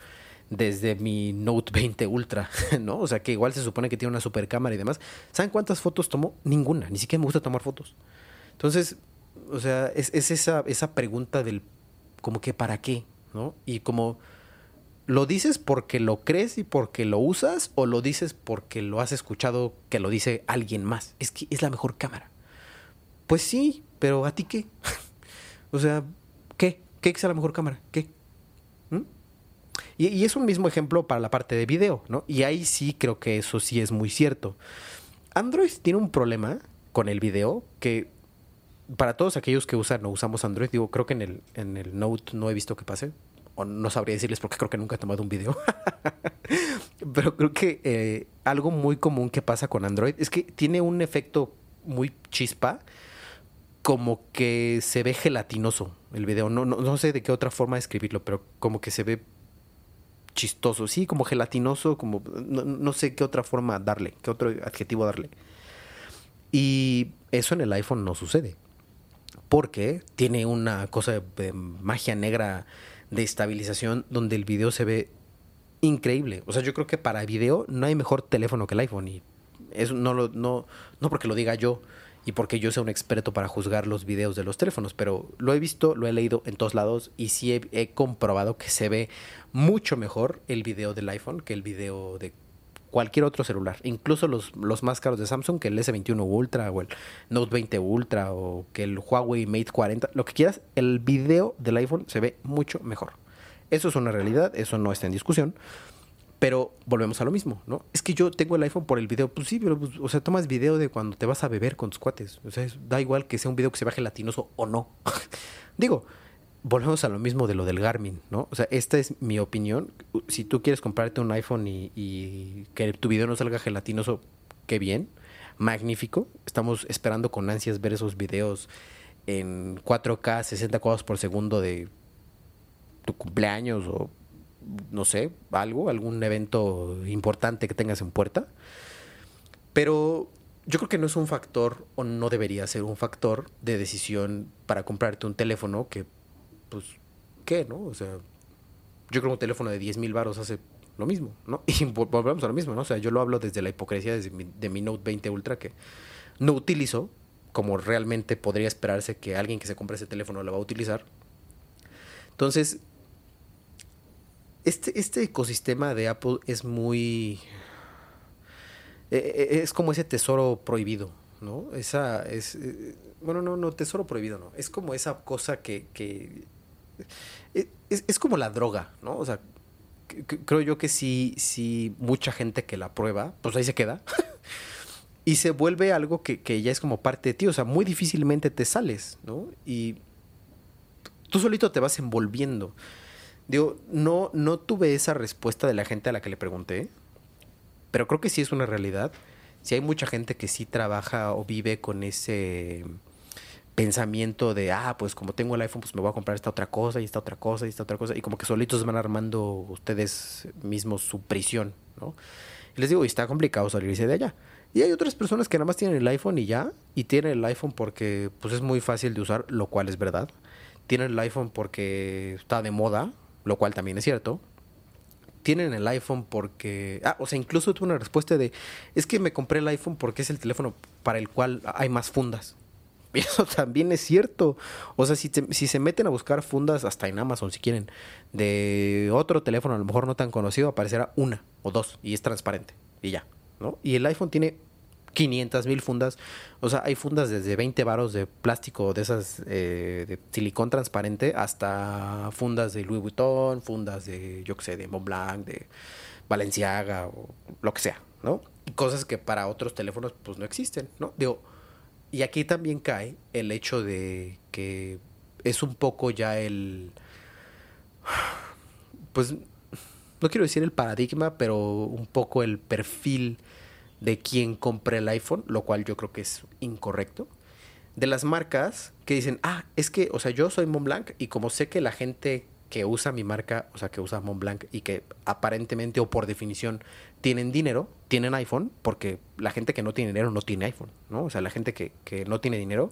S1: desde mi Note 20 Ultra, ¿no? O sea, que igual se supone que tiene una super cámara y demás. ¿Saben cuántas fotos tomó? Ninguna, ni siquiera me gusta tomar fotos. Entonces, o sea, es, esa, esa pregunta del como que para qué, ¿no? Y como ¿Lo dices porque lo crees y porque lo usas o lo dices porque lo has escuchado que lo dice alguien más? Es que es la mejor cámara. Pues sí, pero ¿a ti qué? o sea, ¿qué? ¿Qué es la mejor cámara? ¿Qué? ¿Mm? Y, es un mismo ejemplo para la parte de video, ¿no? Y ahí sí creo que eso sí es muy cierto. Android tiene un problema con el video que para todos aquellos que usan o usamos Android, digo, creo que en el, en el Note no he visto que pase. O no sabría decirles porque creo que nunca he tomado un video. Pero creo que eh, algo muy común que pasa con Android es que tiene un efecto muy chispa, como que se ve gelatinoso el video. No, no, no sé de qué otra forma describirlo, pero como que se ve chistoso, sí, como gelatinoso, como no, sé qué otra forma darle, qué otro adjetivo darle. Y eso en el iPhone no sucede, porque tiene una cosa de, magia negra de estabilización donde el video se ve increíble. O sea, yo creo que para video no hay mejor teléfono que el iPhone y eso no lo no no porque lo diga yo, y porque yo sea un experto para juzgar los videos de los teléfonos, pero lo he visto, lo he leído en todos lados y sí he, comprobado que se ve mucho mejor el video del iPhone que el video de cualquier otro celular, incluso los, los más caros de Samsung, que el S21 Ultra o el Note 20 Ultra o que el Huawei Mate 40, lo que quieras, el video del iPhone se ve mucho mejor. Eso es una realidad, eso no está en discusión. Pero volvemos a lo mismo, ¿no? Es que yo tengo el iPhone por el video. Pues sí, pero, pues, o sea, tomas video de cuando te vas a beber con tus cuates. O sea, da igual que sea un video que se baje latinoso o no. Digo, volvemos a lo mismo de lo del Garmin, ¿no? O sea, esta es mi opinión. Si tú quieres comprarte un iPhone y, que tu video no salga gelatinoso, qué bien, magnífico. Estamos esperando con ansias ver esos videos en 4K, 60 cuadros por segundo de tu cumpleaños o no sé, algo, algún evento importante que tengas en puerta. Pero yo creo que no es un factor o no debería ser un factor de decisión para comprarte un teléfono que, pues, ¿qué, no? O sea, yo creo que un teléfono de 10 mil baros hace lo mismo, ¿no? Y volvemos a lo mismo, ¿no? O sea, yo lo hablo desde la hipocresía mi, de mi Note 20 Ultra que no utilizo como realmente podría esperarse que alguien que se compre ese teléfono lo va a utilizar. Entonces, este, este ecosistema de Apple es muy... E, e, es como ese tesoro prohibido, ¿no? Esa es... Eh, bueno, no, no, tesoro prohibido, no. Es como esa cosa que... que e, es, como la droga, ¿no? O sea, creo yo que sí, sí, mucha gente que la prueba, pues ahí se queda. y se vuelve algo que, que, ya es como parte de ti. O sea, muy difícilmente te sales, ¿no? Y tú solito te vas envolviendo. Digo, no, no tuve esa respuesta de la gente a la que le pregunté, pero creo que sí es una realidad. Si hay mucha gente que sí trabaja o vive con ese pensamiento de, ah, pues como tengo el iPhone, pues me voy a comprar esta otra cosa y esta otra cosa y esta otra cosa, y como que solitos van armando ustedes mismos su prisión, ¿no? Y les digo, y está complicado salirse de allá. Y hay otras personas que nada más tienen el iPhone y ya, y tienen el iPhone porque pues es muy fácil de usar, lo cual es verdad. Tienen el iPhone porque está de moda, lo cual también es cierto. Tienen el iPhone porque... Ah, o sea, incluso tuve una respuesta de, es que me compré el iPhone porque es el teléfono para el cual hay más fundas. Eso también es cierto. O sea, si, si se meten a buscar fundas, hasta en Amazon si quieren, de otro teléfono a lo mejor no tan conocido, aparecerá una o dos y es transparente. Y ya, ¿no? Y el iPhone tiene 500 mil fundas. O sea, hay fundas desde 20 varos de plástico de esas eh, de silicón transparente hasta fundas de Louis Vuitton, fundas de, yo qué sé, de Montblanc, de Balenciaga o lo que sea, ¿no? cosas que para otros teléfonos pues no existen, ¿no? Digo, y aquí también cae el hecho de que es un poco ya el... Pues no quiero decir el paradigma, pero un poco el perfil de quien compre el iPhone, lo cual yo creo que es incorrecto. De las marcas que dicen, ah, es que, o sea, yo soy Montblanc y como sé que la gente que usa mi marca, o sea, que usa Montblanc y que aparentemente o por definición tienen dinero, tienen iPhone, porque la gente que no tiene dinero no tiene iPhone, ¿no? O sea, la gente que, que no tiene dinero,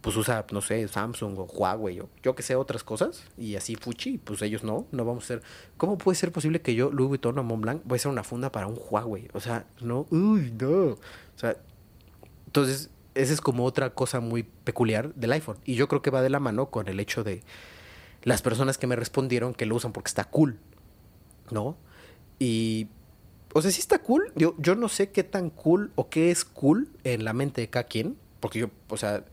S1: pues usa, no sé, Samsung o Huawei o yo que sé, otras cosas, y así fuchi, pues ellos no, no vamos a ser. ¿Cómo puede ser posible que yo, Louis Vuitton o Montblanc, voy a hacer una funda para un Huawei? O sea, no, uy, no. O sea, entonces, esa es como otra cosa muy peculiar del iPhone, y yo creo que va de la mano con el hecho de las personas que me respondieron que lo usan porque está cool, ¿no? Y o sea, sí está cool. Yo, yo no sé qué tan cool o qué es cool en la mente de cada quien. Porque yo, o sea,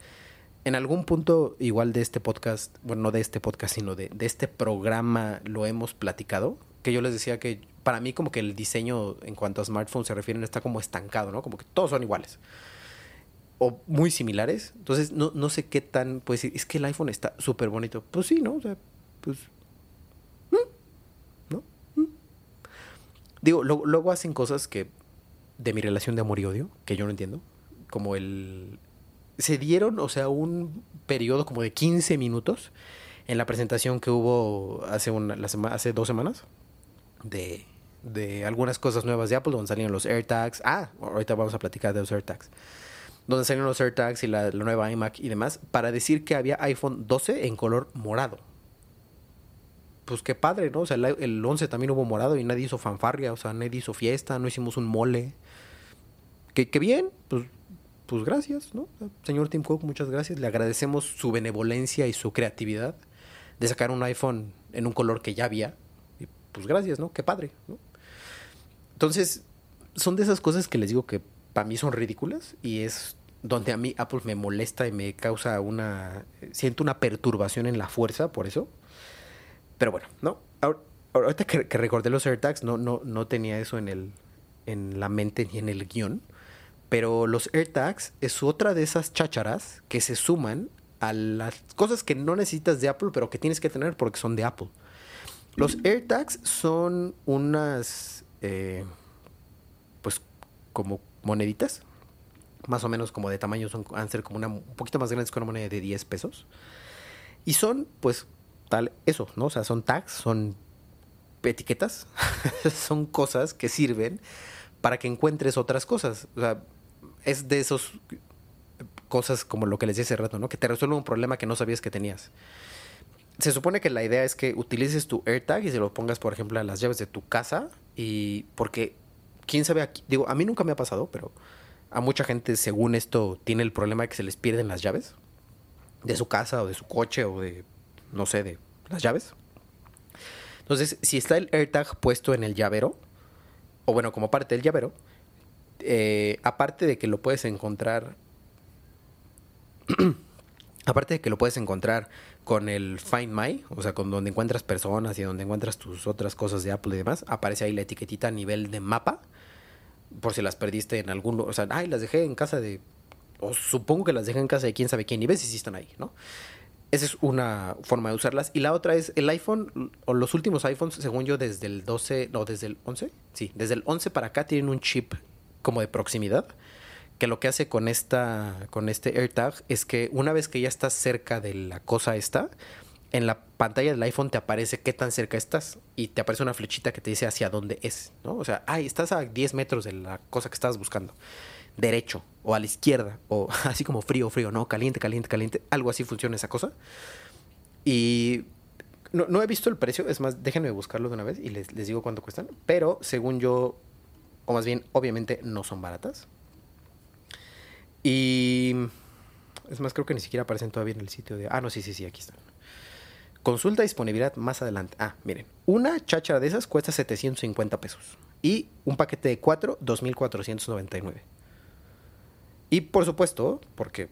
S1: en algún punto igual de este podcast, bueno, no de este podcast, sino de, de este programa lo hemos platicado, que yo les decía que para mí como que el diseño en cuanto a smartphones se refieren está como estancado, ¿no? Como que todos son iguales. O muy similares. Entonces, no, no sé qué tan, pues es que el iPhone está súper bonito. Pues sí, ¿no? O sea, pues... Digo, luego hacen cosas que de mi relación de amor y odio, que yo no entiendo. Como el... Se dieron, o sea, un periodo como de 15 minutos en la presentación que hubo hace, una, la hace dos semanas de, de algunas cosas nuevas de Apple, donde salieron los AirTags. Ah, ahorita vamos a platicar de los AirTags. Donde salieron los AirTags y la, nueva iMac y demás, para decir que había iPhone 12 en color morado pues qué padre, ¿no? O sea, el, 11 también hubo morado y nadie hizo fanfarria, o sea, nadie hizo fiesta, no hicimos un mole. Que, bien, pues, pues gracias, ¿no? Señor Tim Cook, muchas gracias. Le agradecemos su benevolencia y su creatividad de sacar un iPhone en un color que ya había. Pues gracias, ¿no? Qué padre, ¿no? Entonces, son de esas cosas que les digo que para mí son ridículas y es donde a mí Apple me molesta y me causa una... Siento una perturbación en la fuerza por eso pero bueno, no. Ahorita que, recordé los AirTags, no, no, no tenía eso en, el, en la mente ni en el guion. Pero los AirTags es otra de esas chácharas que se suman a las cosas que no necesitas de Apple, pero que tienes que tener porque son de Apple. Los AirTags son unas, eh, pues, como moneditas, más o menos como de tamaño, son, van a ser como una, un poquito más grandes que una moneda de 10 pesos. Y son, pues, eso, ¿no? O sea, son tags, son etiquetas, son cosas que sirven para que encuentres otras cosas. O sea, es de esos cosas como lo que les decía hace rato, ¿no? Que te resuelve un problema que no sabías que tenías. Se supone que la idea es que utilices tu AirTag y se lo pongas, por ejemplo, a las llaves de tu casa y porque quién sabe digo, a mí nunca me ha pasado, pero a mucha gente según esto tiene el problema de que se les pierden las llaves de su casa o de su coche o de no sé, de las llaves. Entonces, si está el AirTag puesto en el llavero, o bueno, como parte del llavero, eh, aparte de que lo puedes encontrar, aparte de que lo puedes encontrar con el Find My, o sea, con donde encuentras personas y donde encuentras tus otras cosas de Apple y demás, aparece ahí la etiquetita a nivel de mapa, por si las perdiste en algún lugar, o sea, ay, las dejé en casa de, o supongo que las dejé en casa de quién sabe quién, y ves si están ahí, ¿no? Esa es una forma de usarlas. Y la otra es el iPhone, o los últimos iPhones, según yo, desde el 12, no, desde el 11, sí, desde el 11 para acá tienen un chip como de proximidad, que lo que hace con, esta, con este AirTag es que una vez que ya estás cerca de la cosa esta, en la pantalla del iPhone te aparece qué tan cerca estás y te aparece una flechita que te dice hacia dónde es, ¿no? O sea, ay, estás a 10 metros de la cosa que estabas buscando derecho o a la izquierda o así como frío, frío, no, caliente, caliente, caliente, algo así funciona esa cosa. Y no, he visto el precio, es más, déjenme buscarlo de una vez y les, digo cuánto cuestan, pero según yo, o más bien, obviamente no son baratas. Y es más, creo que ni siquiera aparecen todavía en el sitio de... Ah, no, sí, sí, sí, aquí están. Consulta disponibilidad más adelante. Ah, miren, una cháchara de esas cuesta 750 pesos. Y un paquete de 4, 2.499. Y por supuesto, porque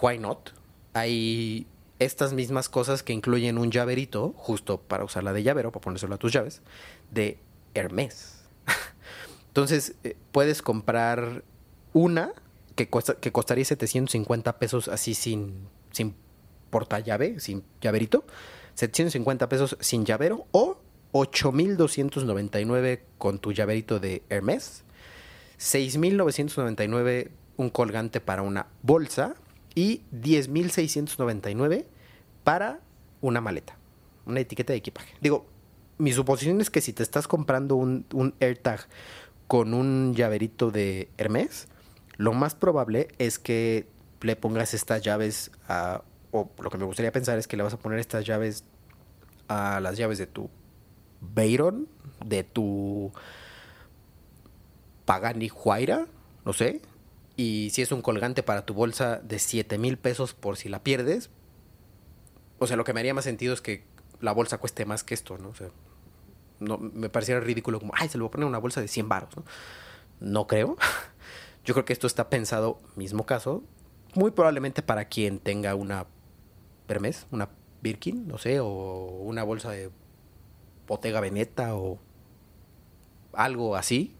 S1: why not? Hay estas mismas cosas que incluyen un llaverito, justo para usarla de llavero, para ponérselo a tus llaves, de Hermes. Entonces, eh, puedes comprar una que, que costaría 750 pesos así sin, sin llave, sin llaverito. 750 pesos sin llavero o 8.299 con tu llaverito de Hermes. 6.999 un colgante para una bolsa y 10.699 para una maleta, una etiqueta de equipaje. Digo, mi suposición es que si te estás comprando un, un AirTag con un llaverito de Hermes, lo más probable es que le pongas estas llaves a, o lo que me gustaría pensar es que le vas a poner estas llaves a las llaves de tu Bayron, de tu Pagani Huayra, no sé, y si es un colgante para tu bolsa de 7 mil pesos por si la pierdes, o sea, lo que me haría más sentido es que la bolsa cueste más que esto, ¿no? O sea, no, me pareciera ridículo como, ay, se le voy a poner una bolsa de 100 baros, ¿no? No creo. Yo creo que esto está pensado, mismo caso, muy probablemente para quien tenga una Hermes, una Birkin, no sé, o una bolsa de Bottega Veneta o algo así,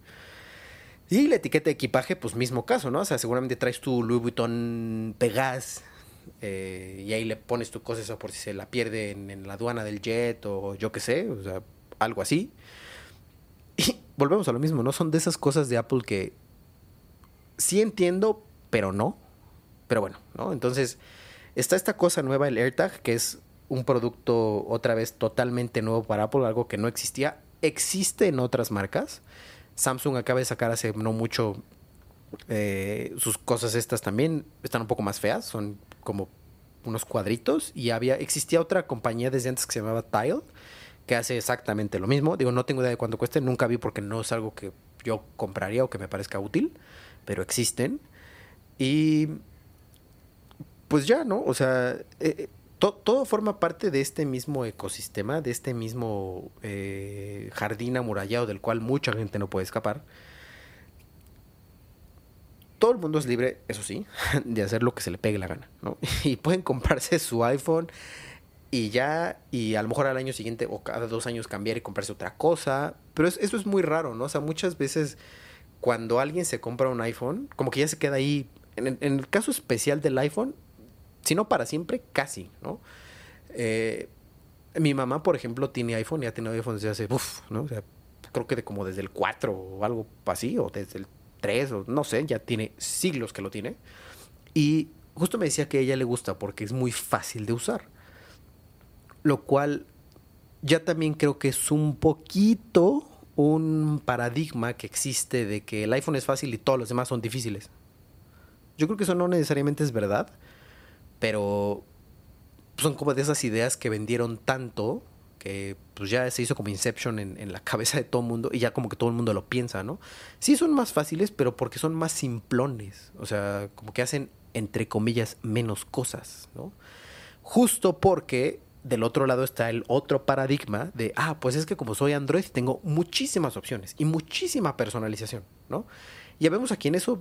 S1: y la etiqueta de equipaje, pues mismo caso, ¿no? O sea, seguramente traes tu Louis Vuitton Pegas eh, y ahí le pones tu cosa eso por si se la pierde en, la aduana del jet o yo qué sé, o sea, algo así. Y volvemos a lo mismo, ¿no? Son de esas cosas de Apple que sí entiendo, pero no. Pero bueno, ¿no? Entonces, está esta cosa nueva, el AirTag, que es un producto otra vez totalmente nuevo para Apple, algo que no existía. Existe en otras marcas. Samsung acaba de sacar hace no mucho eh, sus cosas estas también. Están un poco más feas, son como unos cuadritos. Y había, existía otra compañía desde antes que se llamaba Tile que hace exactamente lo mismo. Digo, no tengo idea de cuánto cueste, nunca vi porque no es algo que yo compraría o que me parezca útil, pero existen. Y pues ya, ¿no? O sea, eh, todo forma parte de este mismo ecosistema, de este mismo eh, jardín amurallado del cual mucha gente no puede escapar. Todo el mundo es libre, eso sí, de hacer lo que se le pegue la gana, ¿no? Y pueden comprarse su iPhone y ya, y a lo mejor al año siguiente o cada dos años cambiar y comprarse otra cosa. Pero eso es muy raro, ¿no? O sea, muchas veces cuando alguien se compra un iPhone, como que ya se queda ahí. En, el caso especial del iPhone, si no para siempre, casi, ¿no? Eh, mi mamá, por ejemplo, tiene iPhone, ya tiene iPhone desde hace, uff, ¿no? O sea, creo que como desde el 4 o algo así, o desde el 3, o no sé, ya tiene siglos que lo tiene. Y justo me decía que a ella le gusta porque es muy fácil de usar lo cual ya también creo que es un poquito un paradigma que existe de que el iPhone es fácil y todos los demás son difíciles. Yo creo que eso no necesariamente es verdad, pero son como de esas ideas que vendieron tanto que pues ya se hizo como Inception en, en, la cabeza de todo el mundo y ya como que todo el mundo lo piensa, ¿no? Sí son más fáciles, pero porque son más simplones, o sea, como que hacen, entre comillas, menos cosas, ¿no? Justo porque del otro lado está el otro paradigma de, ah, pues es que como soy Android tengo muchísimas opciones y muchísima personalización, ¿no? Ya vemos aquí en eso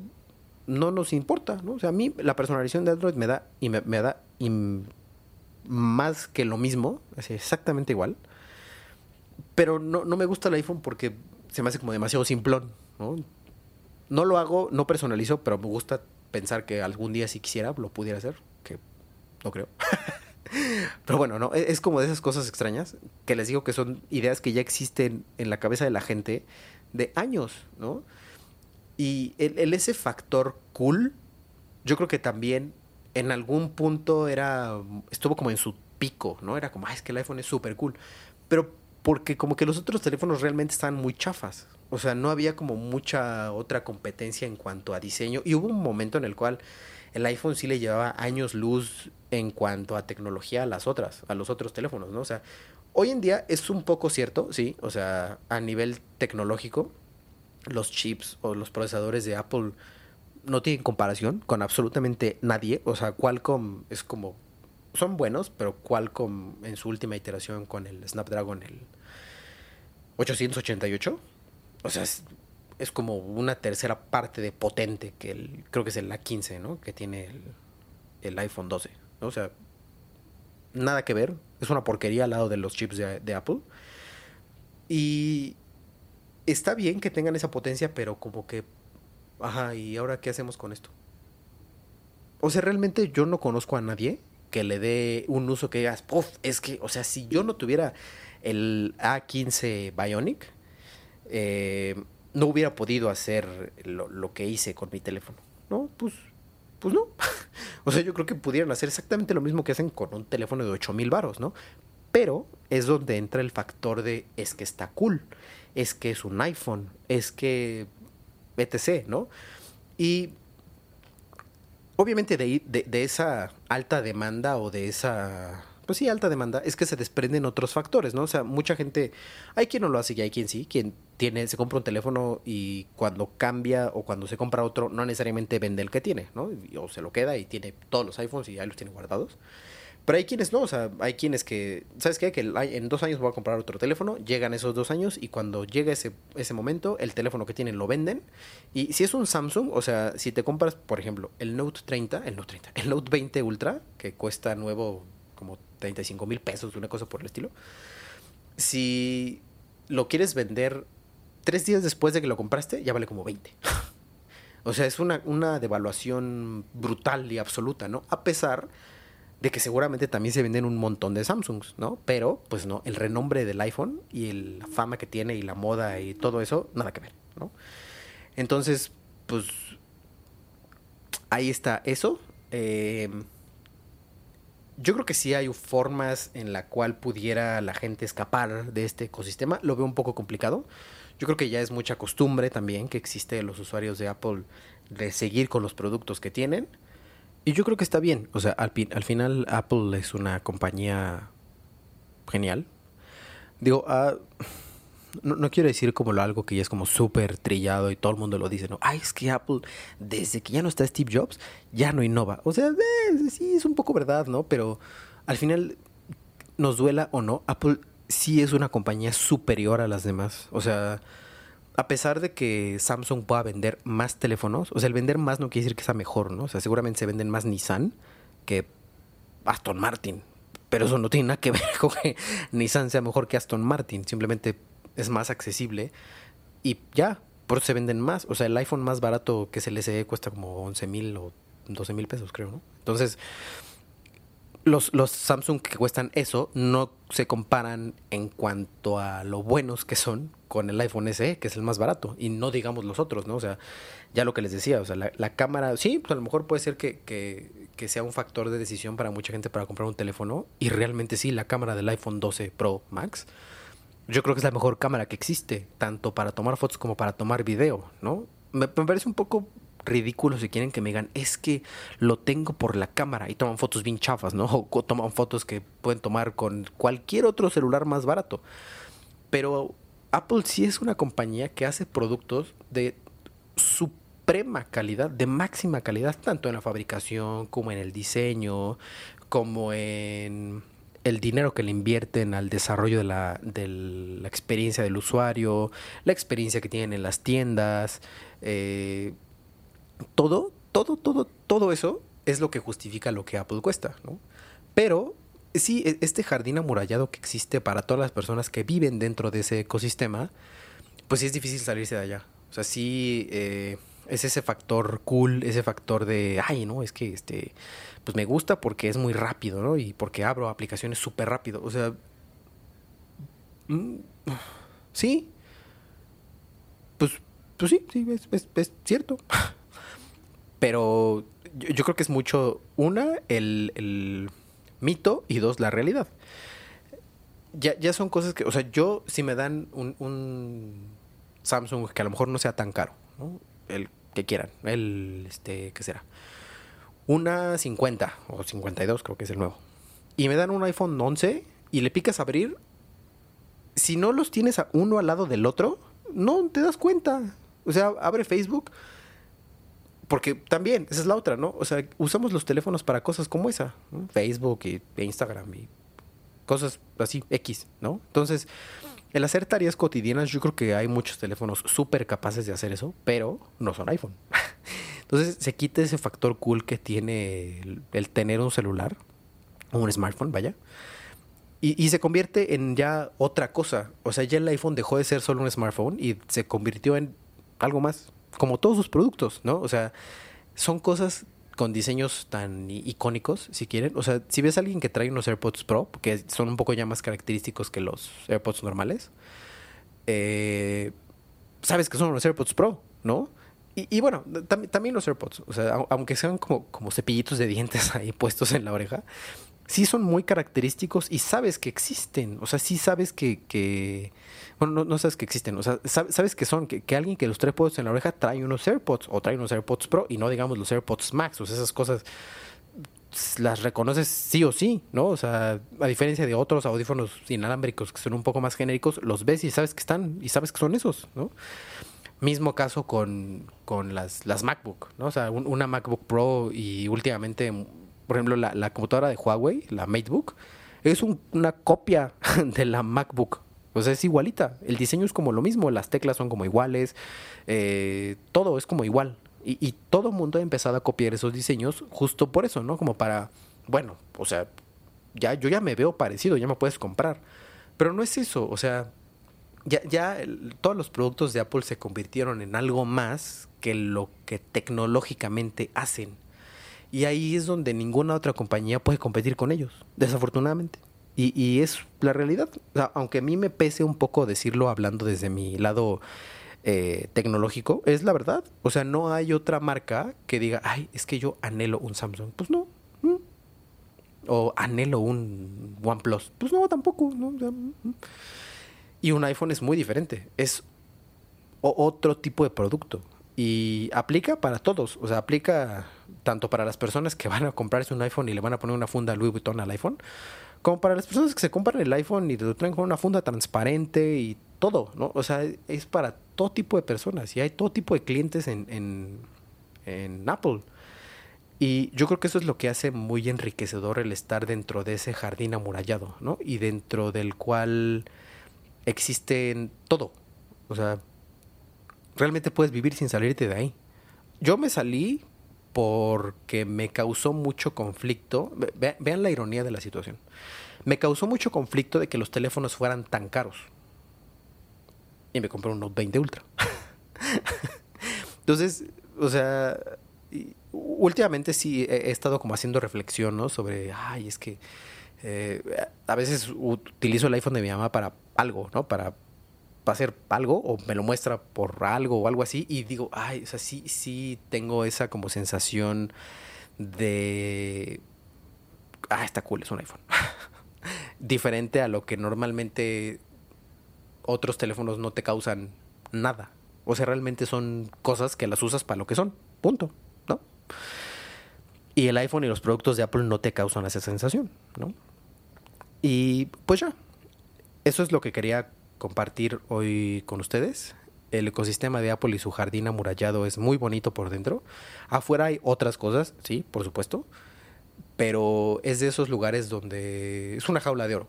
S1: no nos importa, ¿no? O sea, a mí la personalización de Android me da y me, da más que lo mismo, así exactamente igual. Pero no, no me gusta el iPhone porque se me hace como demasiado simplón, ¿no? No lo hago, no personalizo, pero me gusta pensar que algún día si quisiera lo pudiera hacer, que no creo. Pero bueno, no, e-, es como de esas cosas extrañas que les digo que son ideas que ya existen en la cabeza de la gente de años, ¿no? Y el, ese factor cool, yo creo que también en algún punto era, estuvo como en su pico, ¿no? Era como, ah, es que el iPhone es súper cool. Pero porque como que los otros teléfonos realmente estaban muy chafas. O sea, no había como mucha otra competencia en cuanto a diseño. Y hubo un momento en el cual el iPhone sí le llevaba años luz en cuanto a tecnología a las otras, a los otros teléfonos, ¿no? O sea, hoy en día es un poco cierto, sí, o sea, a nivel tecnológico, los chips o los procesadores de Apple no tienen comparación con absolutamente nadie, o sea, Qualcomm es como son buenos, pero Qualcomm en su última iteración con el Snapdragon el 888, o sea, es es como una tercera parte de potente que el, creo que es el A15, ¿no? Que tiene el, iPhone 12. O sea, nada que ver. Es una porquería al lado de los chips de, Apple. Y está bien que tengan esa potencia, pero como que, ajá, ¿y ahora qué hacemos con esto? O sea, realmente yo no conozco a nadie que le dé un uso que digas, puff, es que, o sea, si yo no tuviera el A15 Bionic, eh, no hubiera podido hacer lo, que hice con mi teléfono. No, pues, pues no. o sea, yo creo que pudieran hacer exactamente lo mismo que hacen con un teléfono de 8000 mil baros, ¿no? Pero es donde entra el factor de es que está cool, es que es un iPhone, es que etc., ¿no? Y obviamente de, de esa alta demanda o de esa pues sí, alta demanda, es que se desprenden otros factores, ¿no? O sea, mucha gente, hay quien no lo hace y hay quien sí, quien tiene, se compra un teléfono y cuando cambia o cuando se compra otro, no necesariamente vende el que tiene, ¿no? O se lo queda y tiene todos los iPhones y ya los tiene guardados. Pero hay quienes no, o sea, hay quienes que, ¿sabes qué? Que en dos años voy a comprar otro teléfono, llegan esos dos años y cuando llega ese, ese momento, el teléfono que tienen lo venden. Y si es un Samsung, o sea, si te compras, por ejemplo, el Note 30, el Note 30, el Note 20 Ultra, que cuesta nuevo como 35 mil pesos, una cosa por el estilo. Si lo quieres vender tres días después de que lo compraste, ya vale como 20. o sea, es una, una devaluación brutal y absoluta, ¿no? A pesar de que seguramente también se venden un montón de Samsungs, ¿no? Pero, pues no, el renombre del iPhone y la fama que tiene y la moda y todo eso, nada que ver, ¿no? Entonces, pues ahí está eso. Eh, yo creo que sí hay formas en la cual pudiera la gente escapar de este ecosistema. Lo veo un poco complicado. Yo creo que ya es mucha costumbre también que existe los usuarios de Apple de seguir con los productos que tienen. Y yo creo que está bien. O sea, al, al final Apple es una compañía genial. Digo, ah, no, quiero decir como lo algo que ya es como súper trillado y todo el mundo lo dice, ¿no? Ay, es que Apple, desde que ya no está Steve Jobs, ya no innova. O sea, eh, sí, es un poco verdad, ¿no? Pero al final, nos duela o no, Apple sí es una compañía superior a las demás. O sea, a pesar de que Samsung pueda vender más teléfonos, o sea, el vender más no quiere decir que sea mejor, ¿no? O sea, seguramente se venden más Nissan que Aston Martin. Pero eso no tiene nada que ver con que Nissan sea mejor que Aston Martin. Simplemente es más accesible y ya, por eso se venden más. O sea, el iPhone más barato que es el SE cuesta como 11 mil o 12 mil pesos, creo, ¿no? Entonces, los, los Samsung que cuestan eso no se comparan en cuanto a lo buenos que son con el iPhone SE, que es el más barato, y no digamos los otros, ¿no? O sea, ya lo que les decía, o sea, la, cámara, sí, pues a lo mejor puede ser que, que, que, sea un factor de decisión para mucha gente para comprar un teléfono, y realmente sí, la cámara del iPhone 12 Pro Max yo creo que es la mejor cámara que existe, tanto para tomar fotos como para tomar video, ¿no? Me, parece un poco ridículo si quieren que me digan, es que lo tengo por la cámara y toman fotos bien chafas, ¿no? O toman fotos que pueden tomar con cualquier otro celular más barato. Pero Apple sí es una compañía que hace productos de suprema calidad, de máxima calidad, tanto en la fabricación como en el diseño, como en el dinero que le invierten al desarrollo de la, de la experiencia del usuario, la experiencia que tienen en las tiendas, eh, todo, todo, todo, todo eso es lo que justifica lo que Apple cuesta, ¿no? Pero sí, e, este jardín amurallado que existe para todas las personas que viven dentro de ese ecosistema, pues sí es difícil salirse de allá. O sea, sí eh, es ese factor cool, ese factor de, ay, no, es que este pues me gusta porque es muy rápido, ¿no? Y porque abro aplicaciones súper rápido. O sea, mm, sí. Pues, pues sí, sí, es, cierto. Pero yo, creo que es mucho, una, el, mito y dos, la realidad. Ya, ya son cosas que, o sea, yo si me dan un, un Samsung que a lo mejor no sea tan caro, ¿no? El que quieran, el, este, ¿qué será? una 50 o 52, creo que es el nuevo. Y me dan un iPhone 11 y le picas abrir. Si no los tienes a uno al lado del otro, no te das cuenta. O sea, abre Facebook. Porque también, esa es la otra, ¿no? O sea, usamos los teléfonos para cosas como esa. Facebook y Instagram y cosas así, X, ¿no? Entonces, el hacer tareas cotidianas, yo creo que hay muchos teléfonos súper capaces de hacer eso, pero no son iPhone. Entonces se quita ese factor cool que tiene el, tener un celular, o un smartphone, vaya. Y, se convierte en ya otra cosa. O sea, ya el iPhone dejó de ser solo un smartphone y se convirtió en algo más, como todos sus productos, ¿no? O sea, son cosas con diseños tan icónicos, si quieren. O sea, si ves a alguien que trae unos AirPods Pro, que son un poco ya más característicos que los AirPods normales, eh, sabes que son unos AirPods Pro, ¿no? Y, bueno, también los AirPods, o sea, aunque sean como, como cepillitos de dientes ahí puestos en la oreja, sí son muy característicos y sabes que existen. O sea, sí sabes que. bueno, no, sabes que existen. O sea, sabes que son. Que, alguien que los trae puestos en la oreja trae unos AirPods o trae unos AirPods Pro y no digamos los AirPods Max. O sea, esas cosas las reconoces sí o sí, ¿no? O sea, a diferencia de otros audífonos inalámbricos que son un poco más genéricos, los ves y sabes que están y sabes que son esos, ¿no? Mismo caso con, con las, las MacBook, ¿no? O sea, una MacBook Pro y últimamente, por ejemplo, la, computadora de Huawei, la MateBook, es una copia de la MacBook. O sea, es igualita. El diseño es como lo mismo, las teclas son como iguales, eh, todo es como igual. Y, y todo el mundo ha empezado a copiar esos diseños justo por eso, ¿no? Como para, bueno, o sea, ya yo ya me veo parecido, ya me puedes comprar. Pero no es eso, o sea, ya, ya todos los productos de Apple se convirtieron en algo más que lo que tecnológicamente hacen. Y ahí es donde ninguna otra compañía puede competir con ellos, desafortunadamente. Y, es la realidad. aunque a mí me pese un poco decirlo hablando desde mi lado eh, tecnológico, es la verdad. O sea, no hay otra marca que diga, ay, es que yo anhelo un Samsung. Pues no. O anhelo un OnePlus. Pues no, tampoco. Y un iPhone es muy diferente. Es otro tipo de producto. Y aplica para todos. O sea, aplica tanto para las personas que van a comprarse un iPhone y le van a poner una funda Louis Vuitton al iPhone, como para las personas que se compran el iPhone y lo traen con una funda transparente y todo, ¿no? O sea, es para todo tipo de personas y hay todo tipo de clientes en, en, en Apple. Y yo creo que eso es lo que hace muy enriquecedor el estar dentro de ese jardín amurallado, ¿no? Y dentro del cual existe todo. O sea, realmente puedes vivir sin salirte de ahí. Yo me salí porque me causó mucho conflicto. vean la ironía de la situación. Me causó mucho conflicto de que los teléfonos fueran tan caros. Y me compré un Note 20 Ultra. Entonces, o sea, últimamente sí he estado como haciendo reflexión, ¿no? Sobre, ay, es que eh, a veces utilizo el iPhone de mi mamá para algo, ¿no? Para para hacer algo o me lo muestra por algo o algo así y digo, ay, o sea, sí, sí tengo esa como sensación de, ah, está cool, es un iPhone. Diferente a lo que normalmente otros teléfonos no te causan nada. O sea, realmente son cosas que las usas para lo que son. Punto. ¿No? Y el iPhone y los productos de Apple no te causan esa sensación, ¿no? Y pues ya. Eso es lo que quería compartir hoy con ustedes. El ecosistema de Apple y su jardín amurallado es muy bonito por dentro. Afuera hay otras cosas, sí, por supuesto, pero es de esos lugares donde es una jaula de oro.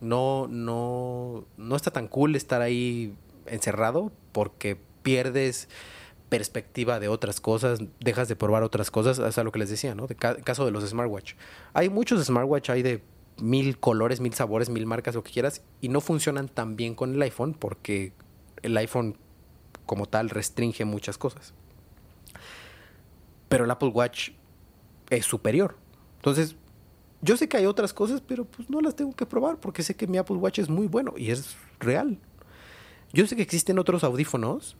S1: No, no, no está tan cool estar ahí encerrado porque pierdes perspectiva de otras cosas, dejas de probar otras cosas, es lo que les decía, ¿no? De caso de los smartwatch. Hay muchos smartwatch, hay de mil colores, mil sabores, mil marcas, lo que quieras, y no funcionan tan bien con el iPhone porque el iPhone como tal restringe muchas cosas. Pero el Apple Watch es superior. Entonces, yo sé que hay otras cosas, pero pues no las tengo que probar porque sé que mi Apple Watch es muy bueno y es real. Yo sé que existen otros audífonos,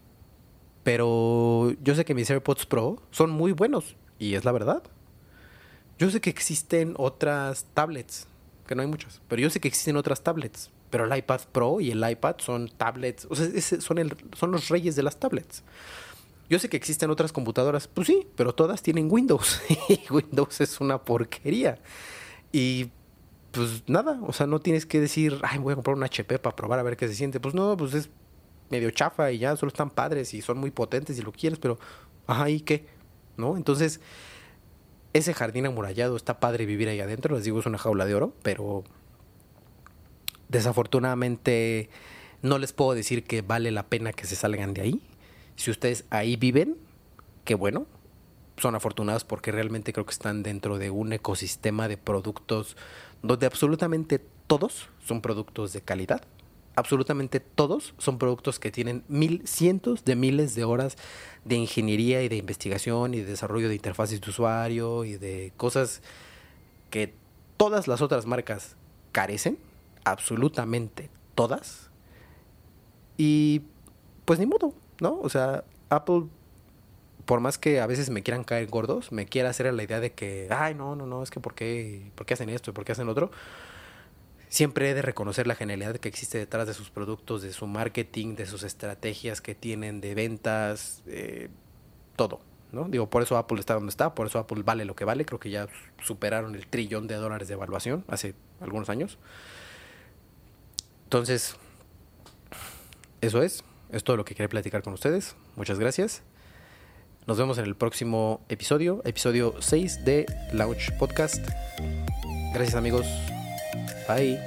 S1: pero yo sé que mis AirPods Pro son muy buenos y es la verdad. Yo sé que existen otras tablets que no hay muchas. Pero yo sé que existen otras tablets. Pero el iPad Pro y el iPad son tablets, o sea, son, el, son los reyes de las tablets. Yo sé que existen otras computadoras, pues sí, pero todas tienen Windows. y Windows es una porquería. Y pues nada, o sea, no tienes que decir, ay, voy a comprar un HP para probar a ver qué se siente. Pues no, pues es medio chafa y ya solo están padres y son muy potentes si lo quieres, pero, ajá, ¿y qué? ¿No? Entonces, ese jardín amurallado está padre vivir ahí adentro, les digo, es una jaula de oro, pero desafortunadamente no les puedo decir que vale la pena que se salgan de ahí. Si ustedes ahí viven, qué bueno, son afortunados porque realmente creo que están dentro de un ecosistema de productos donde absolutamente todos son productos de calidad absolutamente todos son productos que tienen mil, cientos de miles de horas de ingeniería y de investigación y de desarrollo de interfaces de usuario y de cosas que todas las otras marcas carecen, absolutamente todas. Y pues ni modo, ¿no? O sea, Apple, por más que a veces me quieran caer gordos, me quiera hacer la idea de que, ay, no, no, no, es que ¿por qué, por qué hacen esto por qué hacen lo otro? Siempre he de reconocer la genialidad que existe detrás de sus productos, de su marketing, de sus estrategias que tienen de ventas, todo. ¿no? Digo, por eso Apple está donde está, por eso Apple vale lo que vale. Creo que ya superaron el trillón de dólares de evaluación hace algunos años. Entonces, eso es. Es todo lo que quería platicar con ustedes. Muchas gracias. Nos vemos en el próximo episodio, episodio 6 de Launch Podcast. Gracias amigos. Bye.